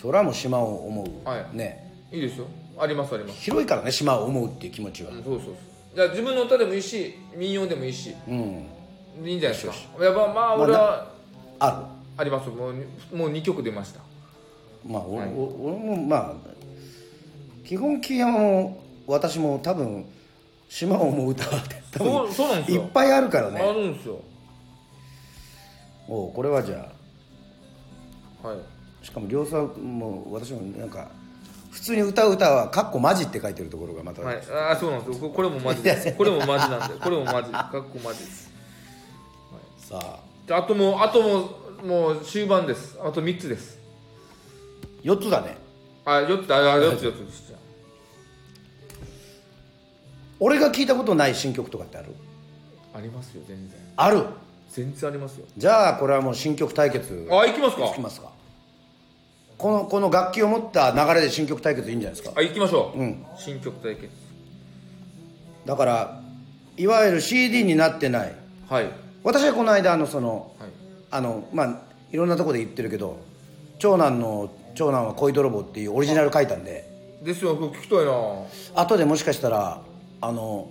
それはもう島を思う、はい。ね。いいですよ。ありますあります。広いからね島を思うっていう気持ちは。うんそうそうそう。じゃあ自分の歌でもいいし民謡でもいいし。うん。いいんじゃないですか。やっぱまあ俺はあありますもうもう2曲出ました。るまあ俺,、俺もまあ基本木山も私も多分島を思う歌は多そう分そうなんですよ。いっぱいあるからあねるんですよおうこれはじゃはい。あしかも両さんも私もなんか普通に歌う歌は「かっこマジ」って書いてるところがまた、はい、ああそうなんですよ。ここれもマジです。これもマジなんで。これもマジかっこマジです。さあ。じゃああともうあともうもう終盤です。あと3つです。4つだね。あ4つあ4つ4つです。俺が聞いたことない新曲とかってある？あありますよ全然。ある全然ありますよ。じゃあこれはもう新曲対決。あ行きますか。いきますか？このこの楽器を持った流れで新曲対決いいんじゃないですか？あ行きましょう、うん。新曲対決。だからいわゆる CD になってない。はい。私はこの間あのそのはい。あのまあいろんなところで言ってるけど長男の長男は恋泥棒っていうオリジナル書いたんで。ですよ聞きたいな。後でもしかしたらあの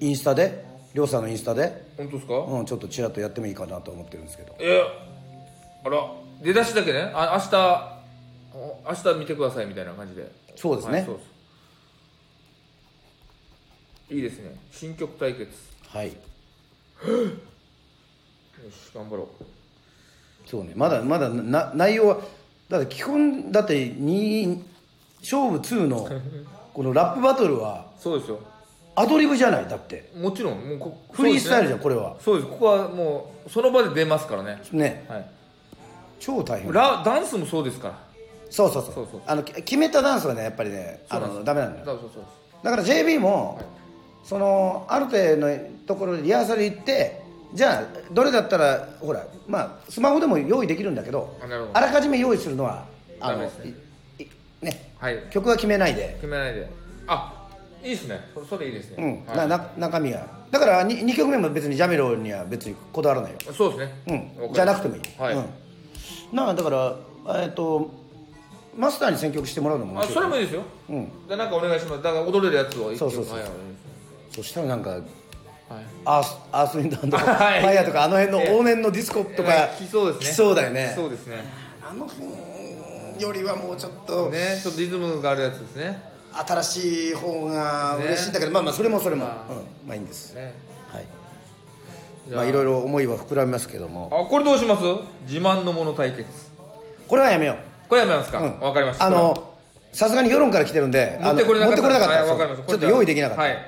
インスタでりょうさんのインスタで、本当ですか、うん、ちょっとちらっとやってもいいかなと思ってるんですけど。えあら出だしだけね。あ明日お明日見てくださいみたいな感じで。そうですね。はいそうです。いいですね。新曲対決。よはい。し頑張ろそうね。まだまだな内容はだって基本だって2勝負2のこのラップバトルはうそうですよアドリブじゃないだって。もちろんもうこフリースタイルじゃんこれは。そうです。ここはもうその場で出ますからね。ね。はい。超大変。ラダンスもそうですから。そうそうそう。そうそう。あのき決めたダンスはねやっぱりねあのダメなんだよ。そうそうそう。だから JB も、はい。そのある程度のところでリハーサル行ってじゃあどれだったらほらまあスマホでも用意できるんだけどあらかじめ用意するのはあのダメですね。ね。はい。曲は決めないで。決めないで。あいいですね。そそれいいですうね、ん、はい。なな中身が。だから 2, 曲目も別にジャミロには別にこだわらないよ、そうですね。うん、じゃなくてもいい、はい、うん、なあだからえっとマスターに選曲してもらうのも面あそれもいいですよ。うん。でなんかお願いします。だから踊れるやつをそうそうそう。はいはいそしたらなんかはい。アースアースウィンドフ はい。ァイヤーとかあの辺のえ往年のディスコとか来そうですね。来そうだよね。そうですね。あの辺よりはもうちょっと。ねちょっとリズムがあるやつですね新しい方が嬉しいんだけど、まあまあそれもそれも、うん、まあいいんです。ね。はい。まあいろいろ思いは膨らみますけども。あこれどうします？自慢のもの対決。これはやめよう。これやめますか？うん。わかりました。あのさすがに世論から来てるんで持ってこれなかった。あの持ってこれなかったちょっと用意できなかった、はい。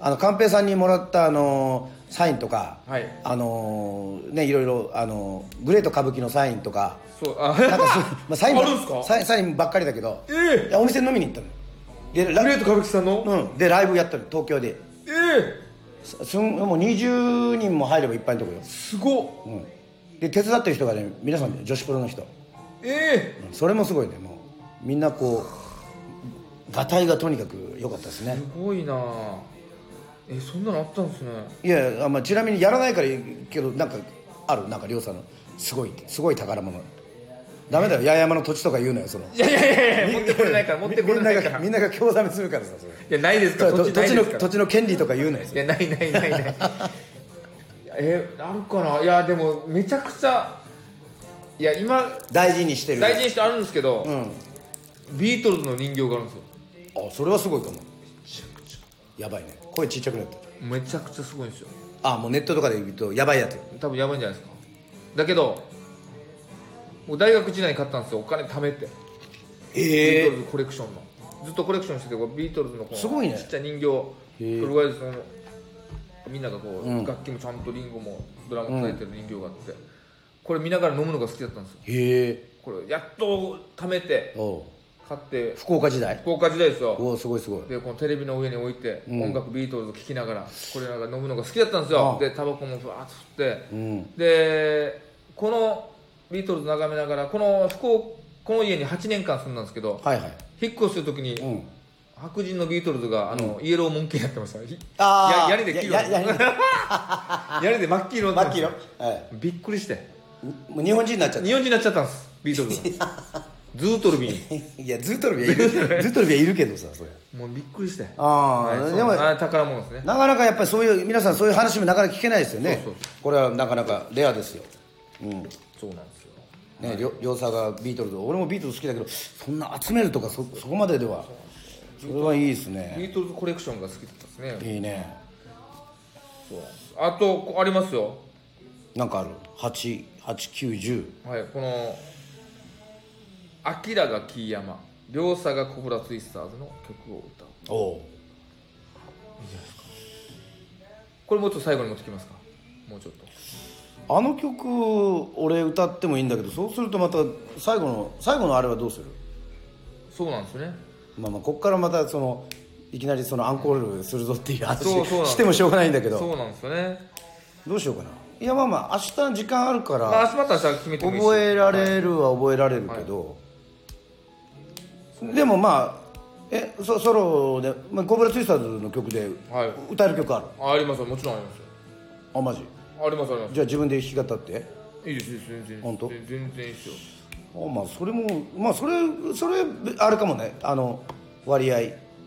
あの寛平さんにもらったあのサインとか、はい。あのねいろいろあのグレート歌舞伎のサインとか。そう。あ なんかそう、まあ、サインサインサインばっかりだけど、ええ。いやお店飲みに行ったのでラグレート歌舞伎さんの？うん。でライブやったの東京で。ええ。すすんもう20人も入ればいっぱいのとこよ、すごっ。うん、で手伝ってる人がね皆さん女子プロの人、ええ。うん。それもすごいねもう。みんなこうがたいがとにかく良かったですね。すごいな。えそんなのあったんですね。いやあ、まあ、ちなみにやらないからいいけどなんかあるなんか亮さんの。すごいすごい宝物ダメだよ。八重山の土地とか言うのよその。いやいやいや持ってこれないから持ってこれないから。みんなが興ざめするからさそれ。いやないですか？土土地の土地の権利とか言うのよいやないないないない。えあるかな？いやでもめちゃくちゃいや今大事にしてる。大事にしてあるんですけど、うん。ビートルズの人形があるんですよ。あそれはすごいかも。やばいね。声ちっちゃくなった。めちゃくちゃすごいんですよ。あもうネットとかで言うとやばいやつ。多分やばいんじゃないですか。だけどもう大学時代に買ったんですよお金貯めて、ビーえトルズコレクションの。ずっとコレクションしててビートルズのこのすごいね。ちっちゃい人形。こへえ。れぐらいのみんながこう、うん。楽器もちゃんとリンゴもドラム叩いてる人形があって、これ見ながら飲むのが好きだったんですよ。へえ。これやっと貯めておう。買って。福岡時代。福岡時代ですよ。おおすごいすごい。でこのテレビの上に置いて、うん。音楽ビートルズ聴きながらこれなんか飲むのが好きだったんですよ。ああ。でタバコもふわーっと吸って。うん。でこのビートルズ眺めながらこの福岡この家に8年間住んだんですけどはいはい。引っ越しする時に、うん。白人のビートルズがあの、イエローモンキーになってました。ひあー。ややニで黄色ややヤニで真っ黄色に真っ黄なってました。ーのはいびっくりして。日本人になっちゃっ日本人になっちゃったんですビートルズが。ズートルビー。たいやズートルビはいる。ズートルビはいるけどさそれ。もうびっくりして。ああ、はいでもあ宝物ですね。なかなかやっぱりそういう皆さんそういう話もなかなか聞けないですよね。これはなかなかレアですよ。うん。そうなんです。よね、りょ両さがビートルズ俺もビートルズ好きだけどそんな集めるとかそそこまでではそれはいいですビねートルズコレクションが好きだったですね。いいね。そう。なんですあとこありますよ。なんかある？88910はいこの「アキラがキーヤマ。両佐がコブラツイスターズ」の曲を歌う。おおこれもうちょっと最後に持ってきますか？もうちょっとあの曲俺歌ってもいいんだけどそうするとまた最後の最後のあれはどうする？そうなんですよね。まあまあこっからまたそのいきなりそのアンコールするぞっていう話そうそうしてもしょうがないんだけど。そうなんですよね。どうしようかな。いやまあまあ明日時間あるから、まあ明日また明日決めて覚えられるは覚えられるけど、でもまあえソソロで、まあ、コブラツイスターズの曲ではい。歌える曲ある？あありますよ。もちろんありますよ。あマジ？ありますあります。じゃあ自分で弾き語って。いいですいいです全然。本当？全全然いいですよ。あまあそれもまあそれそれあれかもね。あの割合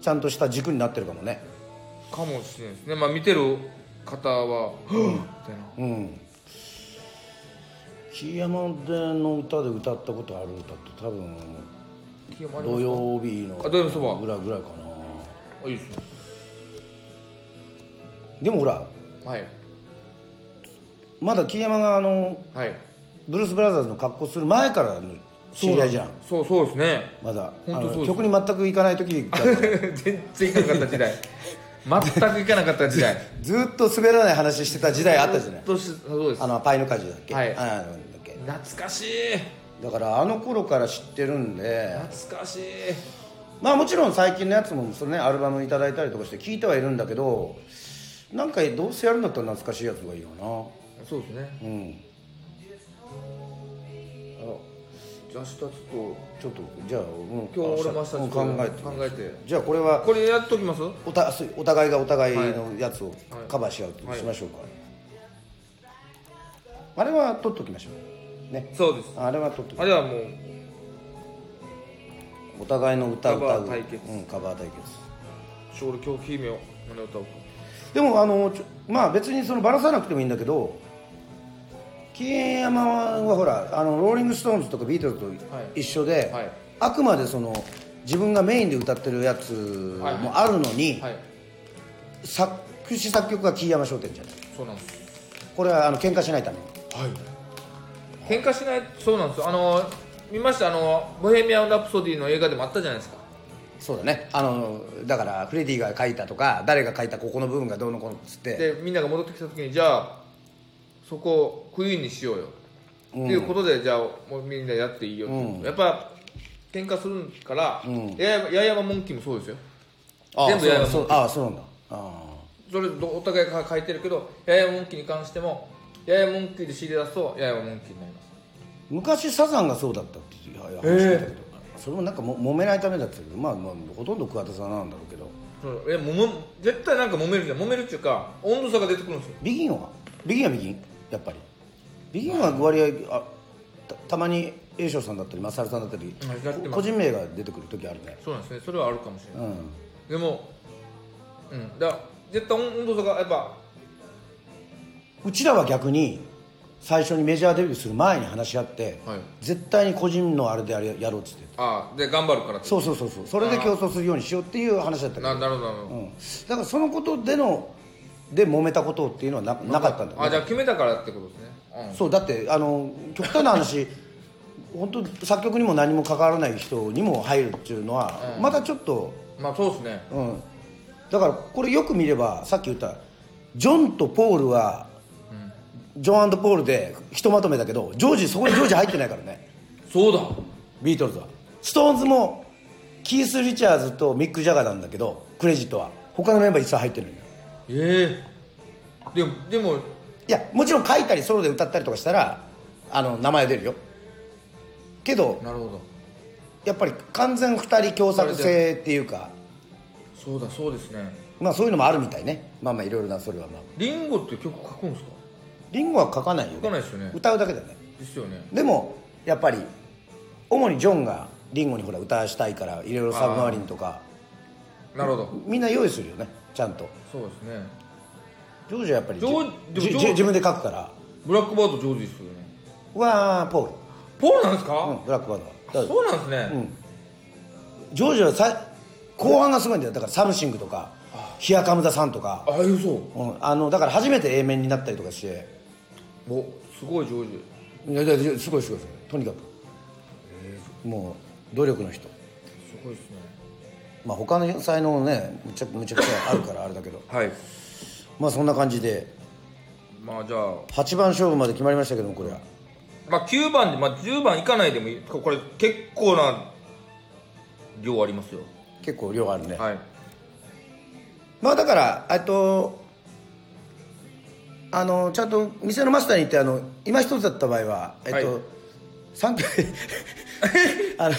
ちゃんとした軸になってるかもね。かもしれないですね。まあ見てる方は「みたいな。うん。木山での歌で歌ったことある歌って多分土曜日のあ土曜日そば。ぐらいぐらいかな。あいいですね。でもほらはいまだ木山があのはい。ブルース・ブラザーズの格好する前からの知り合いじゃん。そうそうですね。まだ。曲に全く行かない時 全然いかなかった時代。全くいかなかった時代。ずっと滑らない話してた時代あったじゃない。あのパイの果樹だっけ？はい。あなんだっけ？懐かしい。だからあの頃から知ってるんで。懐かしい。まあもちろん最近のやつもそのねアルバムいただいたりとかして聞いてはいるんだけどなんかどうせやるんだったら懐かしいやつがいいよそうですね。なうん。あじゃあ明日ちょっとちょっとじゃあ、うん、今日俺も明日ちょっと考えて考えて。じゃあこれはこれやっときます？おたお互いがお互いのやつをはい。カバーし合うとはいしましょうか、あれは取っときましょう。ね。そうです。あれは取っときましょあれはもうお互いの歌を歌う。カバー対決。うん、カバー対決。ちょうど今日君を胸歌おう。かでもあのまあ別にそのバラさなくてもいいんだけど桐山はほらあのローリング・ストーンズとかビートルズと一緒で、はい。あくまでその自分がメインで歌ってるやつもあるのに、はい。作詞作曲が桐山商店じゃない。そうなんです。これはあの喧嘩しないために。はい。喧嘩しないそうなんですよ。あの見ました？あの「ボヘミアン・ラプソディ」の映画でもあったじゃないですか。そうだね。あのだからフレディが書いたとか誰が書いたここの部分がどうのこうのっつって。でみんなが戻ってきた時にじゃあそこをクイーンにしようよ、っていうことでじゃあもうみんなやっていいよって、うん。やっぱ喧嘩するから、うん。やや八重山モンキーもそうですよ。ああ全部ややそうそうああそうなんだ。あそれお互いが書いてるけど八重山モンキーに関しても八重山モンキーで知り出すと八重山モンキーになります。昔サザンがそうだったっていう話聞いたけど、それもなんかも揉めないためだったけど。まあ、まあ、ほとんど桑田さんなんだろうけど。そう。えもも絶対なんか揉めるじゃん。揉めるっていうか温度差が出てくるんですよ。ビギンは？ビギンはビギン？やっぱり。ビギンは割合あたたまに栄翔さんだったりマサルさんだったりはいやってます個人名が出てくる時あるね。そうなんですね。それはあるかもしれない、うん。でもうん。だから絶対温度差がやっぱうちらは逆に最初にメジャーデビューする前に話し合って、はい。絶対に個人のあれでやろうっつってああで頑張るからってそうそうそうそう。それで競争するようにしようっていう話だったけど。ななるほどなるほど、うん、だからそのことでので揉めたことっていうのはななかったんだあじゃあ決めたからってことですね、うん、そうだってあの極端な話 本当作曲にも何も関わらない人にも入るっていうのは、うん。またちょっと、まあそうですね。うん、だからこれよく見ればさっき言ったジョンとポールは、ジョンポールでひとまとめだけどジョージそこにジョージ入ってないからね。そうだ。ビートルズは。ストーンズもキース・リチャーズとミック・ジャガーなんだけどクレジットは。他のメンバー一切入ってるのよええでもでもいやもちろん書いたりソロで歌ったりとかしたらあの名前出るよ。けどなるほど。やっぱり完全二人共作性っていうか。そうだそうですね。まあそういうのもあるみたいね。まあまあいろいろなそれはまあ。リンゴって曲書くんですか？リンゴは書かないよ、ね、書かないですよね。歌うだけだね。ですよね。でもやっぱり主にジョンがリンゴにほら歌わしたいからいろいろサブマリンとか。なるほど。みんな用意するよねちゃんと。そうですね。ジョージはやっぱり自分で書くから。ブラックバード上手ですよね。はポール。ポールなんですか、うんブラックバードそうなんですね、うん。ジョージはさ後半がすごいんだよ。だから Somethingとか Here Comes the Sun とか、ああいうそううん、あのだから初めて A 面になったりとかして。おすごい上手。いやいやいやすごいすごいすごい。とにかく。もう努力の人まあ他の才能ねむちゃむちゃくちゃあるからあれだけど。はい。まあそんな感じで。まあじゃあ。8番勝負まで決まりましたけどもこれは。まあ9番で、まあ、10番いかないでもいい。これ結構な量ありますよ。結構量あるね、はい。まあだからえっとあのちゃんと店のマスターに言ってあの今一つだった場合はえっと、はい。3曲 あの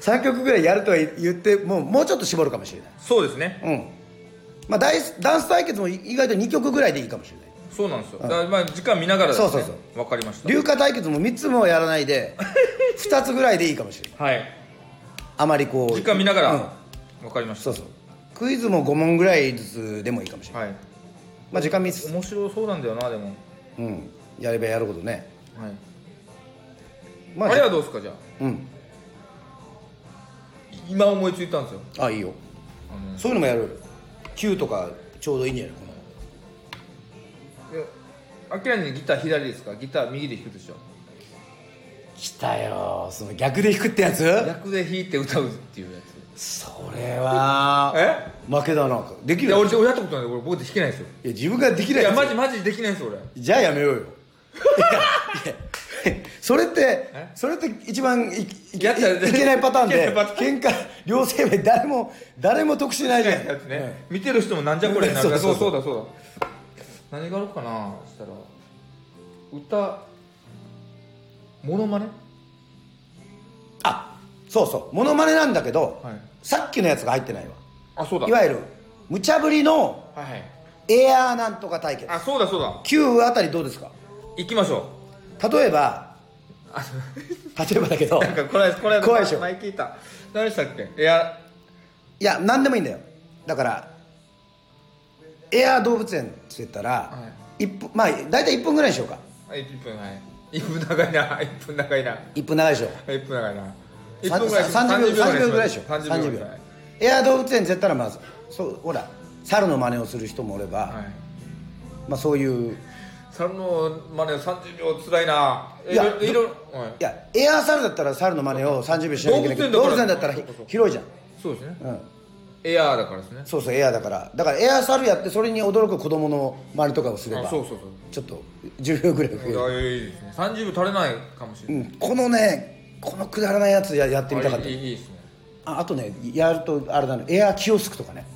3曲ぐらいやるとは言ってもうもうちょっと絞るかもしれない。そうですね。うん。まあダイスダンス対決も意外と2曲ぐらいでいいかもしれない。そうなんですよ、だからまあ時間見ながらですね。そうそうそわかりました。流化対決も3つもやらないで 2つぐらいでいいかもしれない。はい。あまりこう時間見ながら、うん。わかりました。そうそう。クイズも5問ぐらいずつでもいいかもしれない、はい。まあ時間見つつ面白そうなんだよなでも。うん。やればやるほどね。はい。まあれはどうですかじゃあ。うん今思いついたんですよ。あいいよ。あのそういうのもやる。9とかちょうどいいんじゃない？こや明らかにギター左ですか？ギター右で弾くでしょ来たよ。その逆で弾くってやつ？逆で弾いて歌うっていうやそれはえ？負けだな。できる？ついや俺俺やったことない俺僕で弾けないですよ。いや自分ができないいやつマジマジできないです俺。じゃあやめようよ。いやいやそれってえ？それって一番いいいけないパターンで喧嘩両成敗誰も誰も得しないじゃん。ね、見てる人もなんじゃこれなそうる。そうそうう。そそうだそうだ。何があるかな？そしたら歌モノマネ？あそうそう。モノマネなんだけど、はい。さっきのやつが入ってないわ。あそうだ。いわゆる無茶ぶりのエアーなんとか対決。あそうだそうだ。9あたりどうですか？行きましょ例えば例えばだけど。なんかこれこれ怖いでしょ。前聞いた。何でしたっけ？エア。いや何でもいいんだよ。だからエア動物園って言ったら、は一分まあ大体1分ぐらいにしようか。1分はい。1分長いな。1分長いな。1分長いでしょ。1分長いな。1さ分ぐらい30秒30秒ぐらいでしょ。30 30秒エア動物園って言ったらまあそうほら猿の真似をする人もおれば、はい。まあそういう猿の真似30秒つらいな。いやいろいやエア猿だったら猿の真似を30秒しなきゃいけない。けど動動物園だったら広いじゃん。そうですね。うん。エアーだからですね。そうそうエアだから。だからエア猿やってそれに驚く子供の真似とかをすればあそうそうそう。ちょっと10秒ぐらい増える、いやいいですね。30秒足りないかもしれない、うん、このねこのくだらないやつややってみたかった。あいいですね。ああとねやるとあれだね。エアキオスクとかね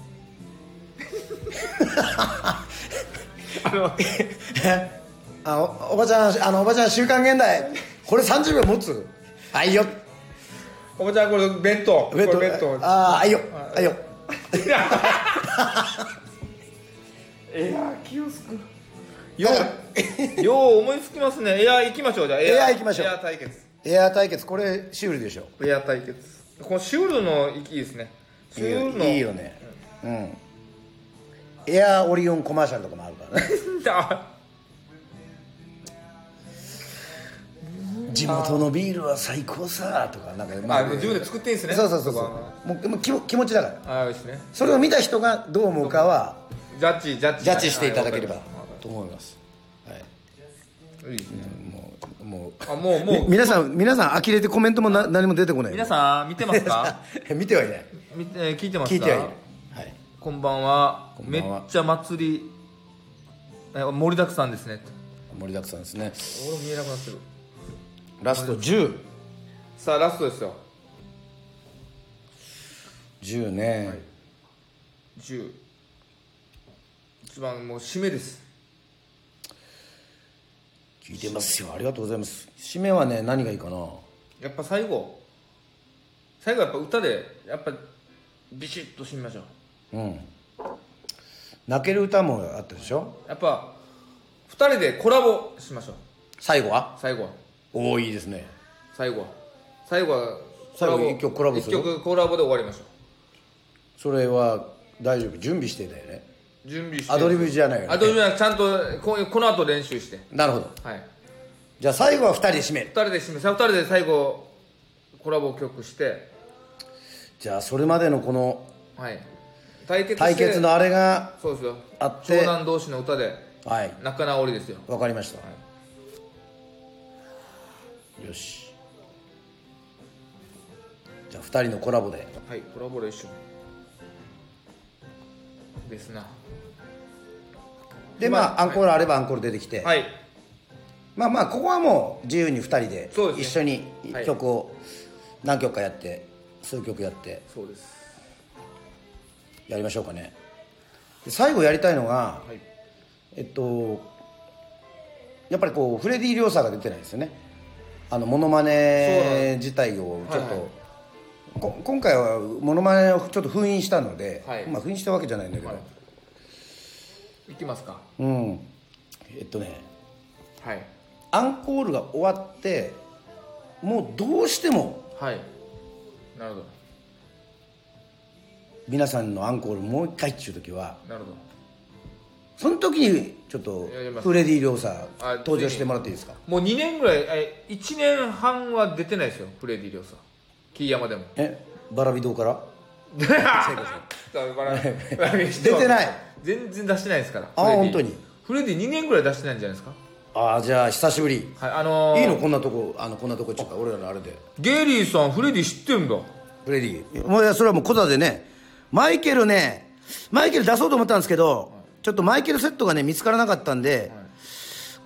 あのあおおばちゃんあのおばちゃん週刊現代。これ30秒持つ？はいよ。おばちゃんこれ弁当。ベッドこれ弁当。ああはい よ。はいよ。エアーキオスクようよ。う思いつきますね。エアー行きましょうじゃあ。エアー行きましょう。エアー対決。エア対決。これシュールでしょエアー対決。このシュールの息いいですね。シュールの。いいよね。うん。エアオリオンコマーシャルとかもある 地元のビールは最高さとかなんか、まあ自分で作っていいんですね。そうそうそうもう。もう気も気持ちだから。ああですね。それを見た人がどう思うかはジャッジジャッジ。ジャッジしていただければはいと思います、はい。いいですね。もうもう。あもうもう。み皆さん皆さん呆れてコメントもな何も出てこない。皆さん見てますか？見てはいない。見て聞いてますか？聞いてはいない。はい。こんばんは。めっちゃ祭りえ盛りだくさんですね。盛りだくさんですね。俺見えなくなってる。ラスト1010さあラストですよ。ね、10一番もう締めです。聞いてますよ。ありがとうございます。締めはね何がいいかな。やっぱ最後。最後やっぱ歌でやっぱビシッと締めましょう。うん泣ける歌もあったでしょ？やっぱ2人でコラボしましょう。最後は？最後は。おおいいですね。最後は。最後は最後一曲コラボする？一曲コラボで終わりましょそれは大丈夫？準備してたよね。う準備して。アドリブじゃないよね。アドリブじゃなくちゃんとここの後練習して。なるほど。はい。じゃあ最後は2人で締め2る人で締め2人で最後コラボ曲して。じゃあそれまでのこのはい対決対決のあれがそうですよ。あって長男同士の歌ではい。仲直りですよ。わかりました、はい。よし。じゃあ2人のコラボで。はいコラボレーション。ですな。でまあアンコールあればアンコール出てきて、はい。まあまあここはもう自由に2人でそうですね。一緒にはい。曲を何曲かやって数曲やって。そうですやりましょうかね。で最後やりたいのがはい。えっとやっぱりこうフレディ・リョーサーが出てないですよね。あのモノマネ自体をちょっと、はいはい。こ今回はモノマネをちょっと封印したので、はい。まあ封印したわけじゃないんだけど、はい。いきますか。うん。えっとね。はい。アンコールが終わってもうどうしてもはい。なるほ皆さんのアンコールもう一回っていう時はどなるほど。その時にちょっとフレディ・リョーサーあ登場してもらっていいですか？もう2年ぐらいえ1年半は出てないですよフレディ・リョーさんキーヤマでも。えバラビドから？出出てない？全然出してないですからあ本当に？フレディ2年ぐらい出してないんじゃないですか？ああじゃあ久しぶり。はいあのー、いいの？こんなとこあのこんなとこっていうか俺らのあれで。ゲイリーさんフレディ知ってるんだ。フレディ。もうそれはもうコザでねマイケルねマイケル出そうと思ったんですけど、ちょっとマイケルセットがね見つからなかったんで、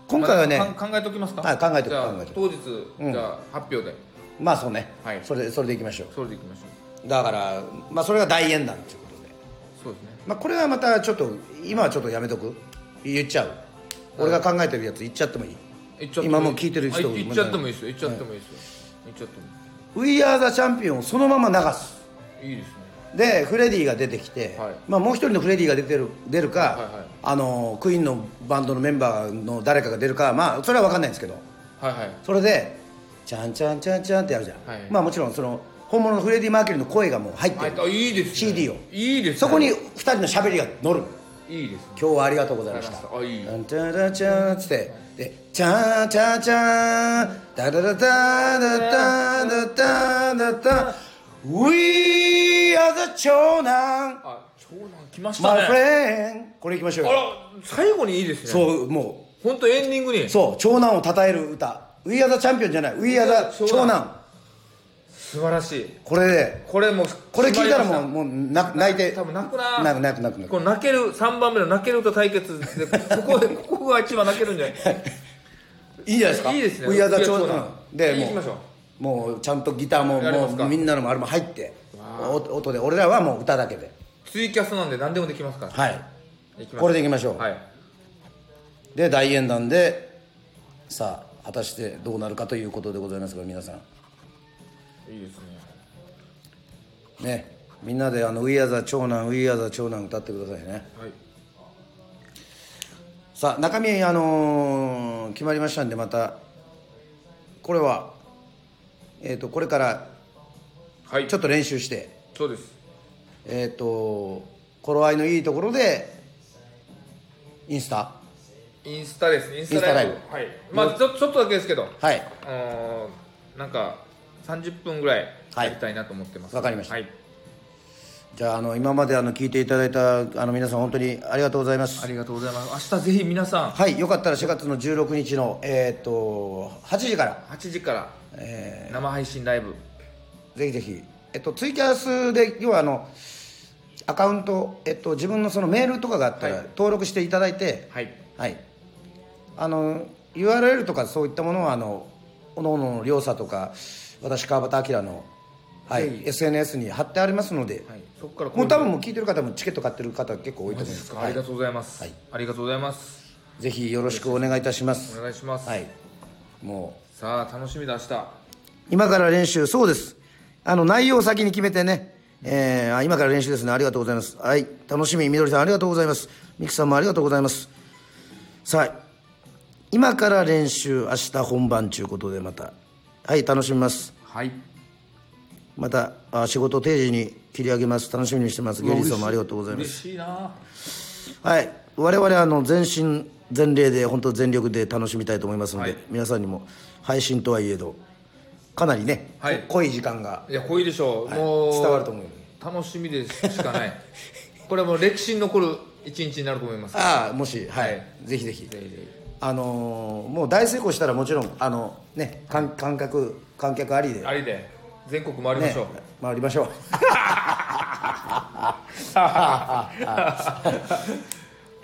今回はね、考えておきますか？はい考えておくじゃあ考えて当日、じゃあ発表で。まあそうね、はい。それでそれでいきましょそれでいきましょう。だからまあそれが大演談ということで、うそうですね。まあ、これはまたちょっと今はちょっとやめとく？言っちゃう。俺が考えてるやつ言っちゃってもいい？今もう聞いてる人あ言っちゃってもいいですよ。言っちゃってもいいですよ。言っちゃっても「We Are the Champion」をそのまま流す。いいいいですねでフレディが出てきて、はい。まあ、もう一人のフレディが出てる出るか、はいはいあのクイーンのバンドのメンバーの誰かが出るかまあそれは分かんないんですけど。はいはい。それで「チャンチャンチャンチャン」ってやるじゃん、はい。まあもちろんその本物のフレディ・マーキュリーの声がもう入ってる、あいいですね。CD を。いいですね。そこに2人の喋りが乗る。いいですね。今日はありがとうございました。あいい。タンタラチャーっつってでチャーチャーチャーダダダダダダダダダダ We are the 長男あ長男。来ました My ね friend. これいきましょうよ。あら最後にいいですね。そうも本当エンディングに。うそう長男を称える歌。We are the champion じゃない。We are the 長男。素晴らしい。これで。これもうこれ聞いたらもうもうな泣いて。多分泣くな。泣く泣く泣く。この泣ける3番目の泣けると対決で ここでここが一番泣けるんじゃない？いいじゃないですか。いいですね。We are the 長長男。男でも行きましょうもうちゃんとギターももうみんなのもあれも入ってお音で。俺らはもう歌だけで。ツイキャスなんで何でもできますから。はい。これでいきましょう。はい。で大演談でさあ果たしてどうなるかということでございますが皆さん。いいですね。ね。みんなであの「We are the 長男 We are the 長男」歌ってくださいね。はい。さあ中身あのー決まりましたんでまたこれはえっ、とこれからはい。ちょっと練習して。そうです。えっ、と頃合いのいいところでインスタ？インスタです。インスタライブ。はい。まあちょちょっとだけですけど。はい。あのーなんか30分ぐらいはい。やりたいなと思ってます。わかりました。はい。じゃああの今まであの聞いていただいたあの皆さん本当にありがとうございます。ありがとうございます。明日ぜひ皆さん。はい。よかったら4月の16日のえっ、と8時から。8時からえ生配信ライブ。ぜひぜひ、えっと、ツイキャスで要はあのアカウント、えっと、自分のそのメールとかがあったらはい。登録していただいて、はい。はい、あの URL とかそういったものはあのおのおのの両者とか私川端明の、はいぜ、ひ。SNS に貼ってありますので、はい。そこからもう多分もう聞いてる方もチケット買ってる方結構多いと思います。ありがとうございます、はい。ありがとうございます。ぜひよろしくお願いいたします。お願いします、はい。もうさあ楽しみだ明日。今から練習そうです。あの内容を先に決めてね、えーあ今から練習ですね。ありがとうございます。はい。楽しみ。みどりさんありがとうございます。ミキさんもありがとうございます。さあ今から練習明日本番ということでまた。はい楽しみます。はい。またあ仕事定時に切り上げます。楽しみにしてます。ゲリーさんもありがとうございます。嬉しいな。はい。我々あの全身全霊で本当全力で楽しみたいと思いますので、はい。皆さんにも配信とはいえどかなりね、はい。濃い時間がいや濃いでしょう、はいもう伝わると思うよ。楽しみでしかない。これはもう歴史に残る一日になると思います。ああもしはい、はい。ぜひぜひ。ぜひぜひ。あのーもう大成功したらもちろんあのね観観客観客ありで、ありで。全国回りまねしょう、回りましょう。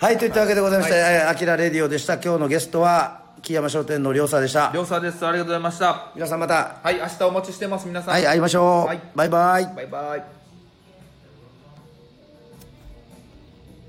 はいといったわけでございまして「あきらレディオ」でした。今日のゲストは木山商店の両者でした。りょうさんです。ありがとうございました。皆さんまた。はい明日お待ちしてます。皆さん。はい会いましょう、はい。バイバイ。バイバイ